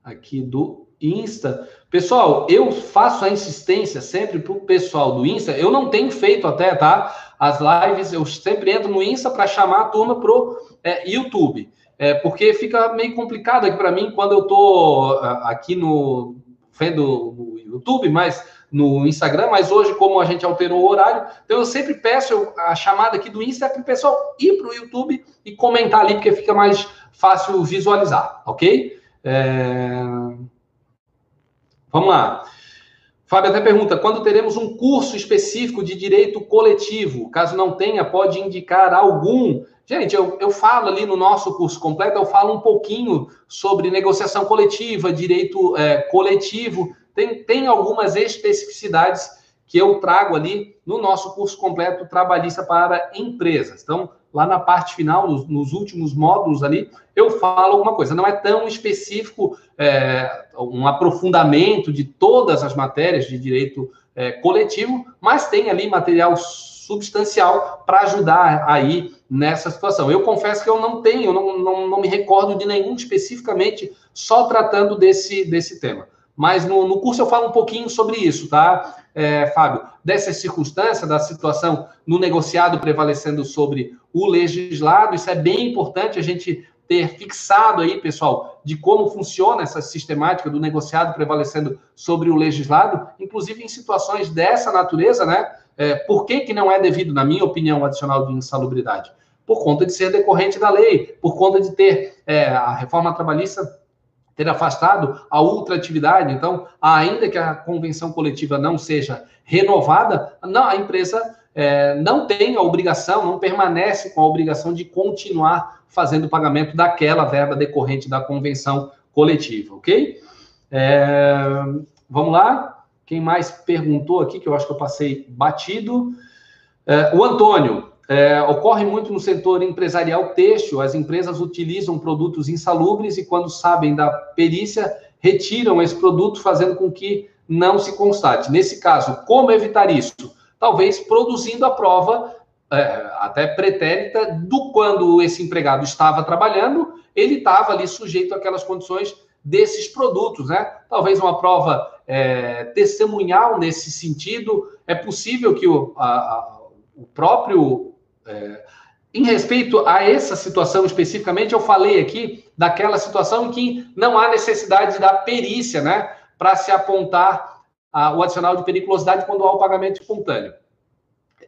aqui do Insta. Pessoal, eu faço a insistência sempre para o pessoal do Insta. Eu não tenho feito até, tá? As lives, eu sempre entro no Insta para chamar a turma pro é, YouTube. É, porque fica meio complicado aqui para mim quando eu tô aqui no vendo no YouTube, mas no Instagram, mas hoje, como a gente alterou o horário, então eu sempre peço a chamada aqui do Insta para o pessoal ir para o YouTube e comentar ali, porque fica mais fácil visualizar, ok? É... Vamos lá. Fábio até pergunta: quando teremos um curso específico de direito coletivo? Caso não tenha, pode indicar algum. Gente, eu, eu falo ali no nosso curso completo, eu falo um pouquinho sobre negociação coletiva, direito é, coletivo tem, tem algumas especificidades que eu trago ali no nosso curso completo trabalhista para empresas. Então, lá na parte final, nos, nos últimos módulos ali, eu falo alguma coisa. Não é tão específico, é, um aprofundamento de todas as matérias de direito é, coletivo, mas tem ali material substancial para ajudar aí nessa situação. Eu confesso que eu não tenho, não, não, não me recordo de nenhum especificamente só tratando desse, desse tema. Mas no, no curso eu falo um pouquinho sobre isso, tá, é, Fábio? Dessa circunstância, da situação no negociado prevalecendo sobre o legislado, isso é bem importante a gente ter fixado aí, pessoal, de como funciona essa sistemática do negociado prevalecendo sobre o legislado, inclusive em situações dessa natureza, né? É, por que, que não é devido, na minha opinião, adicional de insalubridade? Por conta de ser decorrente da lei, por conta de ter é, a reforma trabalhista ter afastado a ultratividade. Então, ainda que a convenção coletiva não seja renovada, não, a empresa é, não tem a obrigação, não permanece com a obrigação de continuar fazendo o pagamento daquela verba decorrente da convenção coletiva, ok? É, vamos lá. Quem mais perguntou aqui, que eu acho que eu passei batido? É, o Antônio, é, ocorre muito no setor empresarial têxtil, as empresas utilizam produtos insalubres e, quando sabem da perícia, retiram esse produto, fazendo com que não se constate. Nesse caso, como evitar isso? Talvez produzindo a prova é, até pretérita do quando esse empregado estava trabalhando, ele estava ali sujeito àquelas condições desses produtos, né? Talvez uma prova é, testemunhal nesse sentido. É possível que o, a, a, o próprio é, em respeito a essa situação especificamente, eu falei aqui daquela situação em que não há necessidade da perícia, né, para se apontar a, o adicional de periculosidade quando há o pagamento espontâneo.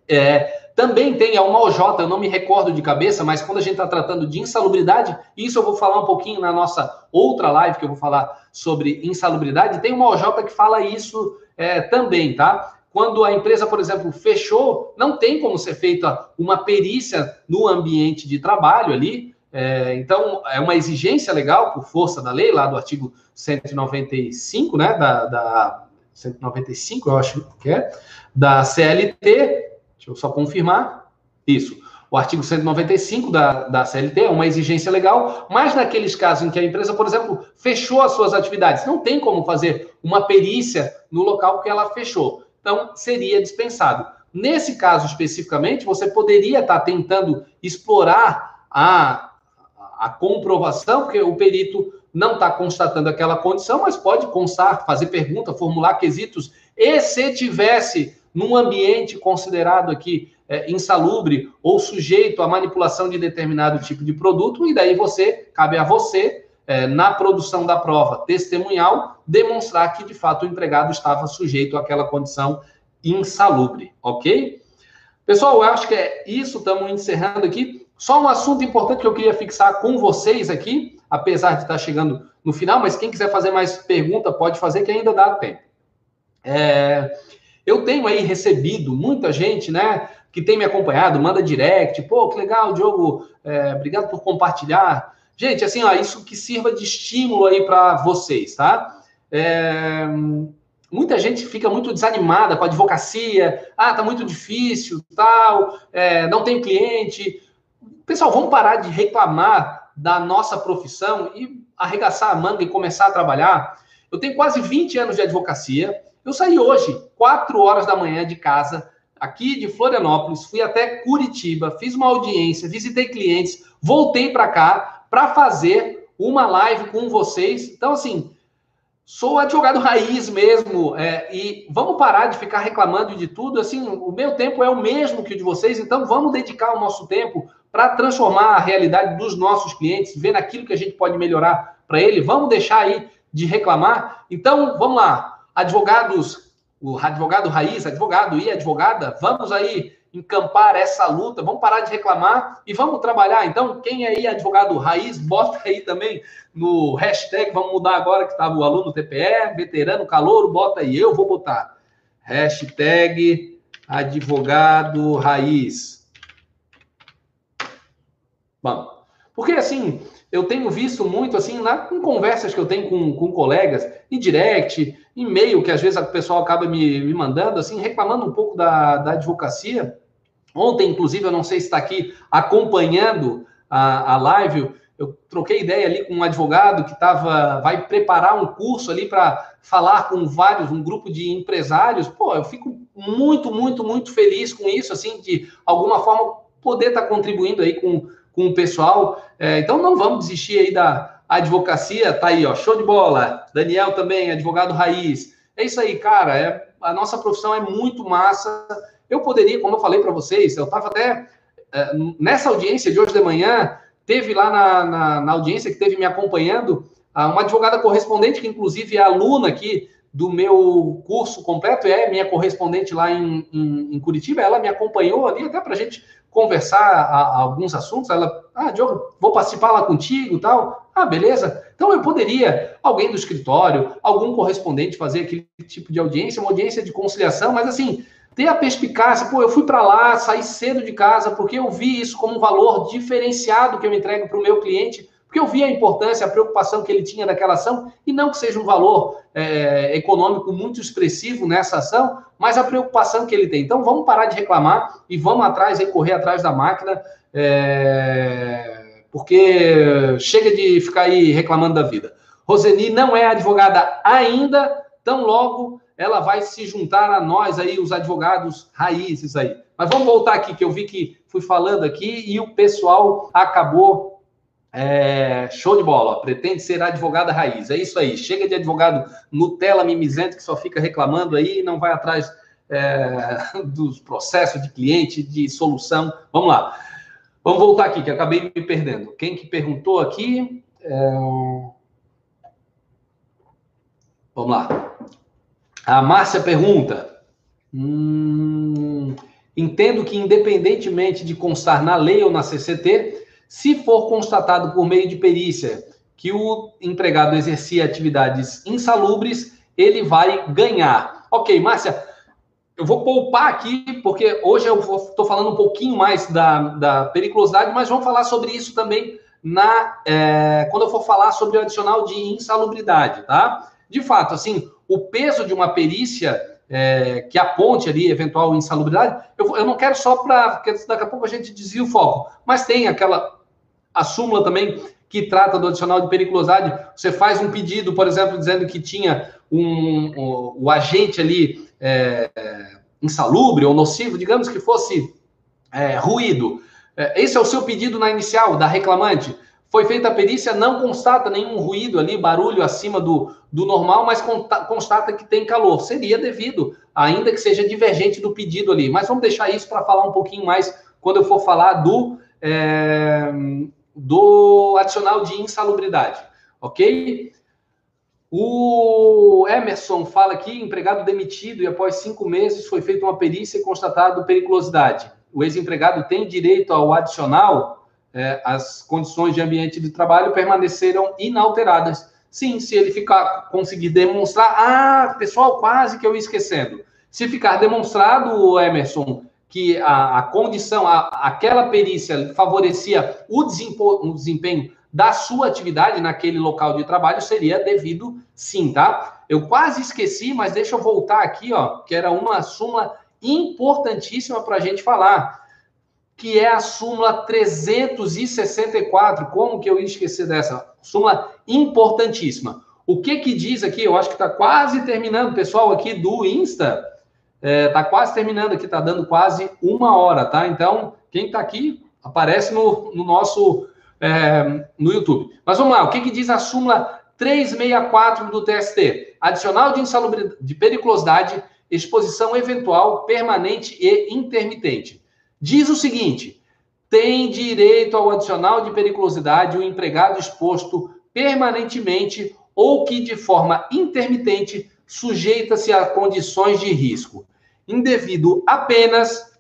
É, também tem uma OJ, eu não me recordo de cabeça, mas quando a gente está tratando de insalubridade, isso eu vou falar um pouquinho na nossa outra live, que eu vou falar sobre insalubridade, tem uma OJ que fala isso é, também, tá? Quando a empresa, por exemplo, fechou, não tem como ser feita uma perícia no ambiente de trabalho ali. É, então, é uma exigência legal, por força da lei, lá do artigo 195, né? Da, da 195, eu acho que é, da CLT, Deixa eu só confirmar. Isso. O artigo 195 da, da CLT é uma exigência legal, mas naqueles casos em que a empresa, por exemplo, fechou as suas atividades, não tem como fazer uma perícia no local que ela fechou. Então, seria dispensado. Nesse caso especificamente, você poderia estar tentando explorar a, a comprovação, porque o perito não está constatando aquela condição, mas pode constar, fazer pergunta, formular quesitos, e se tivesse num ambiente considerado aqui é, insalubre ou sujeito à manipulação de determinado tipo de produto, e daí você, cabe a você, é, na produção da prova testemunhal, demonstrar que de fato o empregado estava sujeito àquela condição insalubre, ok? Pessoal, eu acho que é isso, estamos encerrando aqui. Só um assunto importante que eu queria fixar com vocês aqui, apesar de estar chegando no final, mas quem quiser fazer mais pergunta pode fazer, que ainda dá tempo. É, eu tenho aí recebido muita gente, né, que tem me acompanhado, manda direct, pô, que legal, Diogo, é, obrigado por compartilhar. Gente, assim, ó, isso que sirva de estímulo aí para vocês, tá? É, muita gente fica muito desanimada com a advocacia, ah, tá muito difícil, tal, é, não tem cliente. Pessoal, vamos parar de reclamar da nossa profissão e arregaçar a manga e começar a trabalhar. Eu tenho quase 20 anos de advocacia, eu saí hoje, 4 horas da manhã de casa, aqui de Florianópolis, fui até Curitiba, fiz uma audiência, visitei clientes, voltei para cá para fazer uma live com vocês. Então, assim, sou advogado raiz mesmo, é, e vamos parar de ficar reclamando de tudo. Assim, o meu tempo é o mesmo que o de vocês, então vamos dedicar o nosso tempo para transformar a realidade dos nossos clientes, ver naquilo que a gente pode melhorar para ele. Vamos deixar aí de reclamar. Então, vamos lá advogados, o advogado raiz, advogado e advogada, vamos aí encampar essa luta, vamos parar de reclamar e vamos trabalhar. Então, quem aí é advogado raiz, bota aí também no hashtag, vamos mudar agora que estava o aluno TPE, veterano calouro, bota aí, eu vou botar. Hashtag advogado raiz. Bom, porque assim, eu tenho visto muito assim, na, em conversas que eu tenho com, com colegas, em direct, e-mail que às vezes o pessoal acaba me, me mandando, assim, reclamando um pouco da, da advocacia. Ontem, inclusive, eu não sei se está aqui acompanhando a, a live, eu troquei ideia ali com um advogado que tava, vai preparar um curso ali para falar com vários, um grupo de empresários. Pô, eu fico muito, muito, muito feliz com isso, assim, de alguma forma poder estar tá contribuindo aí com, com o pessoal. É, então não vamos desistir aí da, advocacia tá aí, ó, show de bola. Daniel também, advogado raiz. É isso aí, cara. É, a nossa profissão é muito massa. Eu poderia, como eu falei para vocês, eu estava até é, nessa audiência de hoje de manhã, teve lá na, na, na audiência que teve me acompanhando uma advogada correspondente, que inclusive é aluna aqui do meu curso completo, é minha correspondente lá em, em, em Curitiba. Ela me acompanhou ali até para a gente conversar a, a alguns assuntos. Ela, ah, Diogo, vou participar lá contigo tal. Ah, beleza. Então eu poderia, alguém do escritório, algum correspondente fazer aquele tipo de audiência, uma audiência de conciliação, mas assim, ter a perspicácia, pô, eu fui para lá, saí cedo de casa, porque eu vi isso como um valor diferenciado que eu entrego para o meu cliente, porque eu vi a importância, a preocupação que ele tinha daquela ação, e não que seja um valor é, econômico muito expressivo nessa ação, mas a preocupação que ele tem. Então, vamos parar de reclamar e vamos atrás, e correr atrás da máquina, é, porque chega de ficar aí reclamando da vida. Roseni não é advogada ainda, tão logo ela vai se juntar a nós aí, os advogados raízes aí. Mas vamos voltar aqui, que eu vi que fui falando aqui e o pessoal acabou é, show de bola, pretende ser advogada raiz. É isso aí. Chega de advogado Nutella mimizento que só fica reclamando aí e não vai atrás é, dos processos de cliente, de solução. Vamos lá. Vamos voltar aqui, que acabei me perdendo. Quem que perguntou aqui? É... Vamos lá. A Márcia pergunta. Hum, entendo que, independentemente de constar na lei ou na CCT, se for constatado por meio de perícia que o empregado exercia atividades insalubres, ele vai ganhar. Ok, Márcia, eu vou poupar aqui, porque hoje eu estou falando um pouquinho mais da, da periculosidade, mas vamos falar sobre isso também na é, quando eu for falar sobre o adicional de insalubridade, tá? De fato, assim, o peso de uma perícia é, que aponte ali eventual insalubridade, eu, eu não quero só para, porque daqui a pouco a gente desvia o foco, mas tem aquela a súmula também que trata do adicional de periculosidade. Você faz um pedido, por exemplo, dizendo que tinha um, um o agente ali é, insalubre ou nocivo, digamos que fosse é, ruído. É, esse é o seu pedido na inicial da reclamante. Foi feita a perícia, não constata nenhum ruído ali, barulho acima do, do normal, mas constata que tem calor. Seria devido, ainda que seja divergente do pedido ali. Mas vamos deixar isso para falar um pouquinho mais quando eu for falar do, é, do adicional de insalubridade. Ok? O Emerson fala aqui, empregado demitido e após cinco meses foi feita uma perícia e constatado periculosidade. O ex-empregado tem direito ao adicional? É, as condições de ambiente de trabalho permaneceram inalteradas. Sim, se ele ficar conseguir demonstrar, ah, pessoal, quase que eu ia esquecendo. Se ficar demonstrado, Emerson, que a, a condição, a, aquela perícia favorecia o, o desempenho da sua atividade naquele local de trabalho seria devido sim, tá? Eu quase esqueci, mas deixa eu voltar aqui, ó, que era uma súmula importantíssima para a gente falar, que é a súmula 364. Como que eu ia esquecer dessa? Súmula importantíssima. O que que diz aqui? Eu acho que está quase terminando, pessoal aqui do Insta. Está é, quase terminando aqui, está dando quase uma hora, tá? Então, quem está aqui, aparece no, no nosso é, no YouTube. Mas vamos lá, o que, que diz a súmula 364 do TST? Adicional de insalubridade, de periculosidade, exposição eventual, permanente e intermitente. Diz o seguinte: tem direito ao adicional de periculosidade o empregado exposto permanentemente ou que de forma intermitente sujeita-se a condições de risco, indevido apenas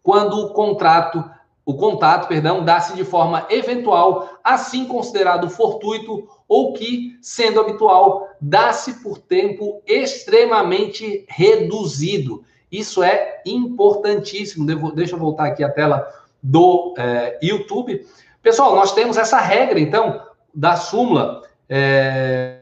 quando o contrato o contato, perdão, dá-se de forma eventual, assim considerado fortuito, ou que, sendo habitual, dá-se por tempo extremamente reduzido. Isso é importantíssimo. Devo, deixa eu voltar aqui a tela do é, YouTube. Pessoal, nós temos essa regra, então, da súmula é,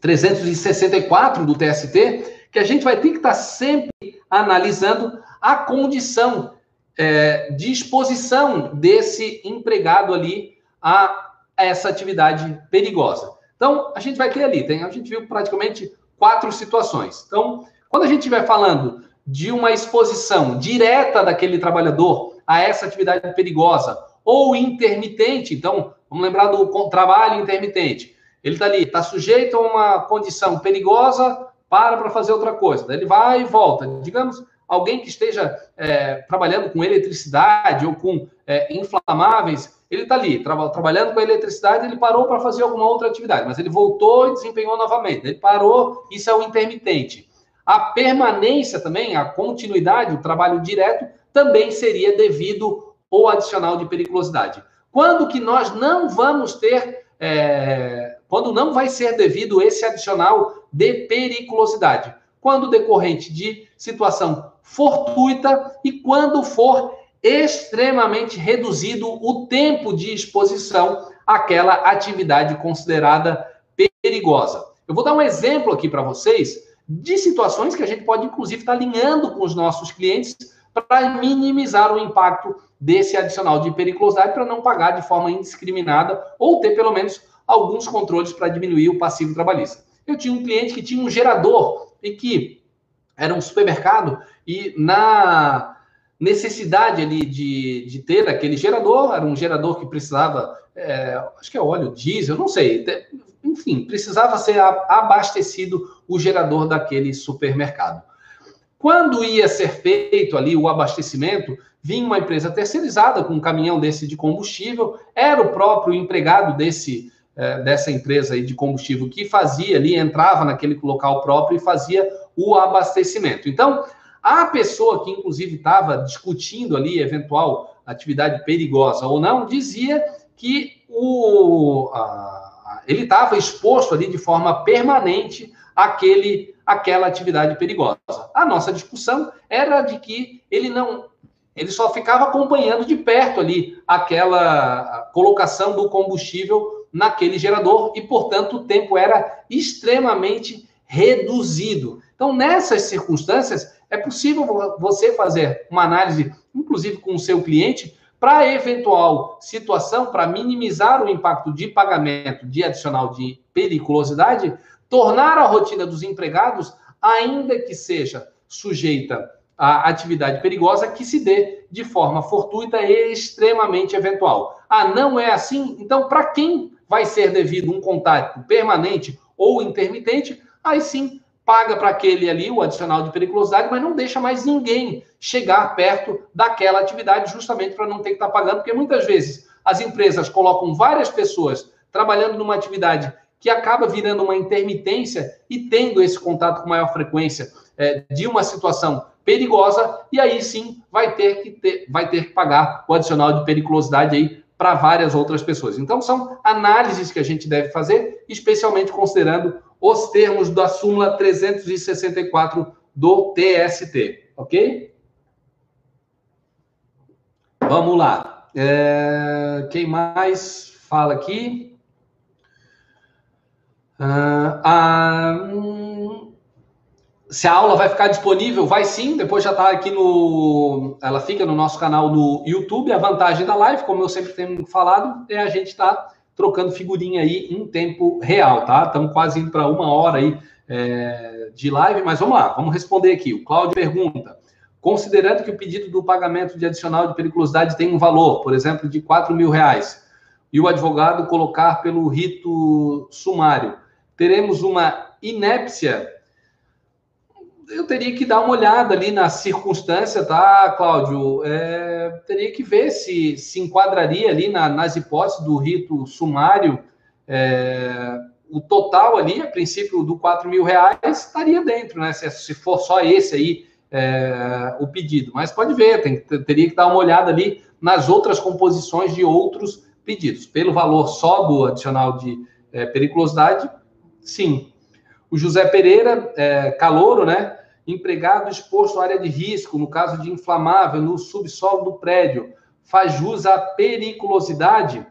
364 do TST, que a gente vai ter que estar sempre analisando a condição é, de exposição desse empregado ali a, essa atividade perigosa. Então, a gente vai ter ali, tem, a gente viu praticamente quatro situações. Então, quando a gente estiver falando de uma exposição direta daquele trabalhador a essa atividade perigosa ou intermitente, então, vamos lembrar do trabalho intermitente. Ele está ali, está sujeito a uma condição perigosa, para para fazer outra coisa. Ele vai e volta. Digamos, alguém que esteja é, trabalhando com eletricidade ou com é, inflamáveis, ele está ali tra trabalhando com eletricidade, ele parou para fazer alguma outra atividade, mas ele voltou e desempenhou novamente. Ele parou, isso é o intermitente. A permanência também, a continuidade, o trabalho direto, também seria devido ou adicional de periculosidade. Quando que nós não vamos ter, é, quando não vai ser devido esse adicional de periculosidade? Quando decorrente de situação fortuita e quando for extremamente reduzido o tempo de exposição àquela atividade considerada perigosa. Eu vou dar um exemplo aqui para vocês de situações que a gente pode, inclusive, estar tá alinhando com os nossos clientes para minimizar o impacto desse adicional de periculosidade para não pagar de forma indiscriminada ou ter pelo menos alguns controles para diminuir o passivo trabalhista. Eu tinha um cliente que tinha um gerador e que era um supermercado e na necessidade ali de, de ter aquele gerador, era um gerador que precisava, é, acho que é óleo diesel, não sei, enfim, precisava ser abastecido o gerador daquele supermercado. Quando ia ser feito ali o abastecimento, vinha uma empresa terceirizada com um caminhão desse de combustível, era o próprio empregado desse é, dessa empresa aí de combustível que fazia ali, entrava naquele local próprio e fazia o abastecimento. Então, a pessoa que inclusive estava discutindo ali eventual atividade perigosa ou não, dizia que o, a, ele estava exposto ali de forma permanente àquele, àquela atividade perigosa. A nossa discussão era de que ele não ele só ficava acompanhando de perto ali aquela colocação do combustível naquele gerador e, portanto, o tempo era extremamente reduzido. Então, nessas circunstâncias, é possível você fazer uma análise, inclusive com o seu cliente, para eventual situação, para minimizar o impacto de pagamento de adicional de periculosidade, tornar a rotina dos empregados, ainda que seja sujeita a atividade perigosa que se dê de forma fortuita e extremamente eventual. Ah, não é assim? Então, para quem vai ser devido um contato permanente ou intermitente, aí sim paga para aquele ali o adicional de periculosidade, mas não deixa mais ninguém chegar perto daquela atividade, justamente para não ter que estar tá pagando, porque muitas vezes as empresas colocam várias pessoas trabalhando numa atividade que acaba virando uma intermitência e tendo esse contato com maior frequência é, de uma situação perigosa, e aí sim vai ter que ter, vai ter que pagar o adicional de periculosidade aí para várias outras pessoas. Então são análises que a gente deve fazer, especialmente considerando os termos da súmula 364 do TST, ok? Vamos lá. É, quem mais fala aqui? Ah, se a aula vai ficar disponível, vai sim, depois já está aqui no. Ela fica no nosso canal no YouTube. A vantagem da live, como eu sempre tenho falado, é a gente estar tá trocando figurinha aí em tempo real, tá? Estamos quase indo para uma hora aí é, de live, mas vamos lá, vamos responder aqui. O Cláudio pergunta: considerando que o pedido do pagamento de adicional de periculosidade tem um valor, por exemplo, de 4 mil reais, e o advogado colocar pelo rito sumário, teremos uma inépcia eu teria que dar uma olhada ali na circunstância, tá, Cláudio? É, teria que ver se se enquadraria ali na, nas hipóteses do rito sumário. É, o total ali, a princípio, do 4 mil reais, estaria dentro, né? Se, se for só esse aí é, o pedido. Mas pode ver, tem, teria que dar uma olhada ali nas outras composições de outros pedidos. Pelo valor só do adicional de é, periculosidade, sim. O José Pereira, é, calouro, né? Empregado exposto à área de risco, no caso de inflamável, no subsolo do prédio, faz jus à periculosidade?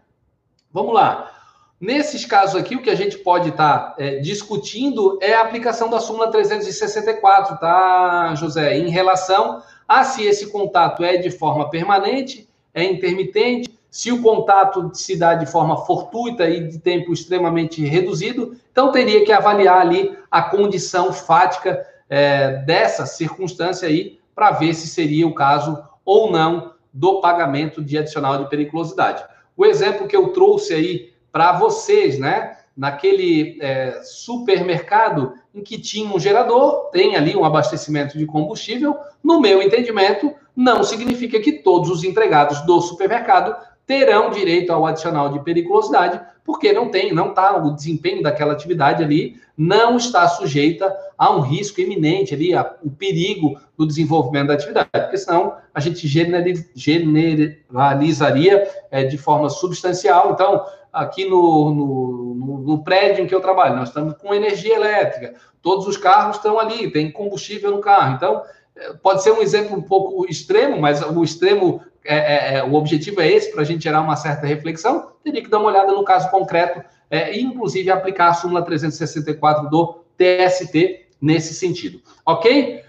Vamos lá. Nesses casos aqui, o que a gente pode estar tá, é, discutindo é a aplicação da súmula 364, tá, José? Em relação a se esse contato é de forma permanente, é intermitente, se o contato se dá de forma fortuita e de tempo extremamente reduzido, então teria que avaliar ali a condição fática é, dessa circunstância aí para ver se seria o caso ou não do pagamento de adicional de periculosidade. O exemplo que eu trouxe aí para vocês, né? Naquele é, supermercado em que tinha um gerador, tem ali um abastecimento de combustível, no meu entendimento, não significa que todos os empregados do supermercado terão direito ao adicional de periculosidade, porque não tem, não está o desempenho daquela atividade ali não está sujeita a um risco iminente ali, a, o perigo do desenvolvimento da atividade, porque senão a gente generalizaria é, de forma substancial. Então, aqui no, no, no, no, prédio em que eu trabalho, nós estamos com energia elétrica, todos os carros estão ali, tem combustível no carro. Então, é, pode ser um exemplo um pouco extremo, mas o extremo é, é, o objetivo é esse, para a gente gerar uma certa reflexão, teria que dar uma olhada no caso concreto é, e, inclusive, aplicar a súmula 364 do TST nesse sentido. Ok?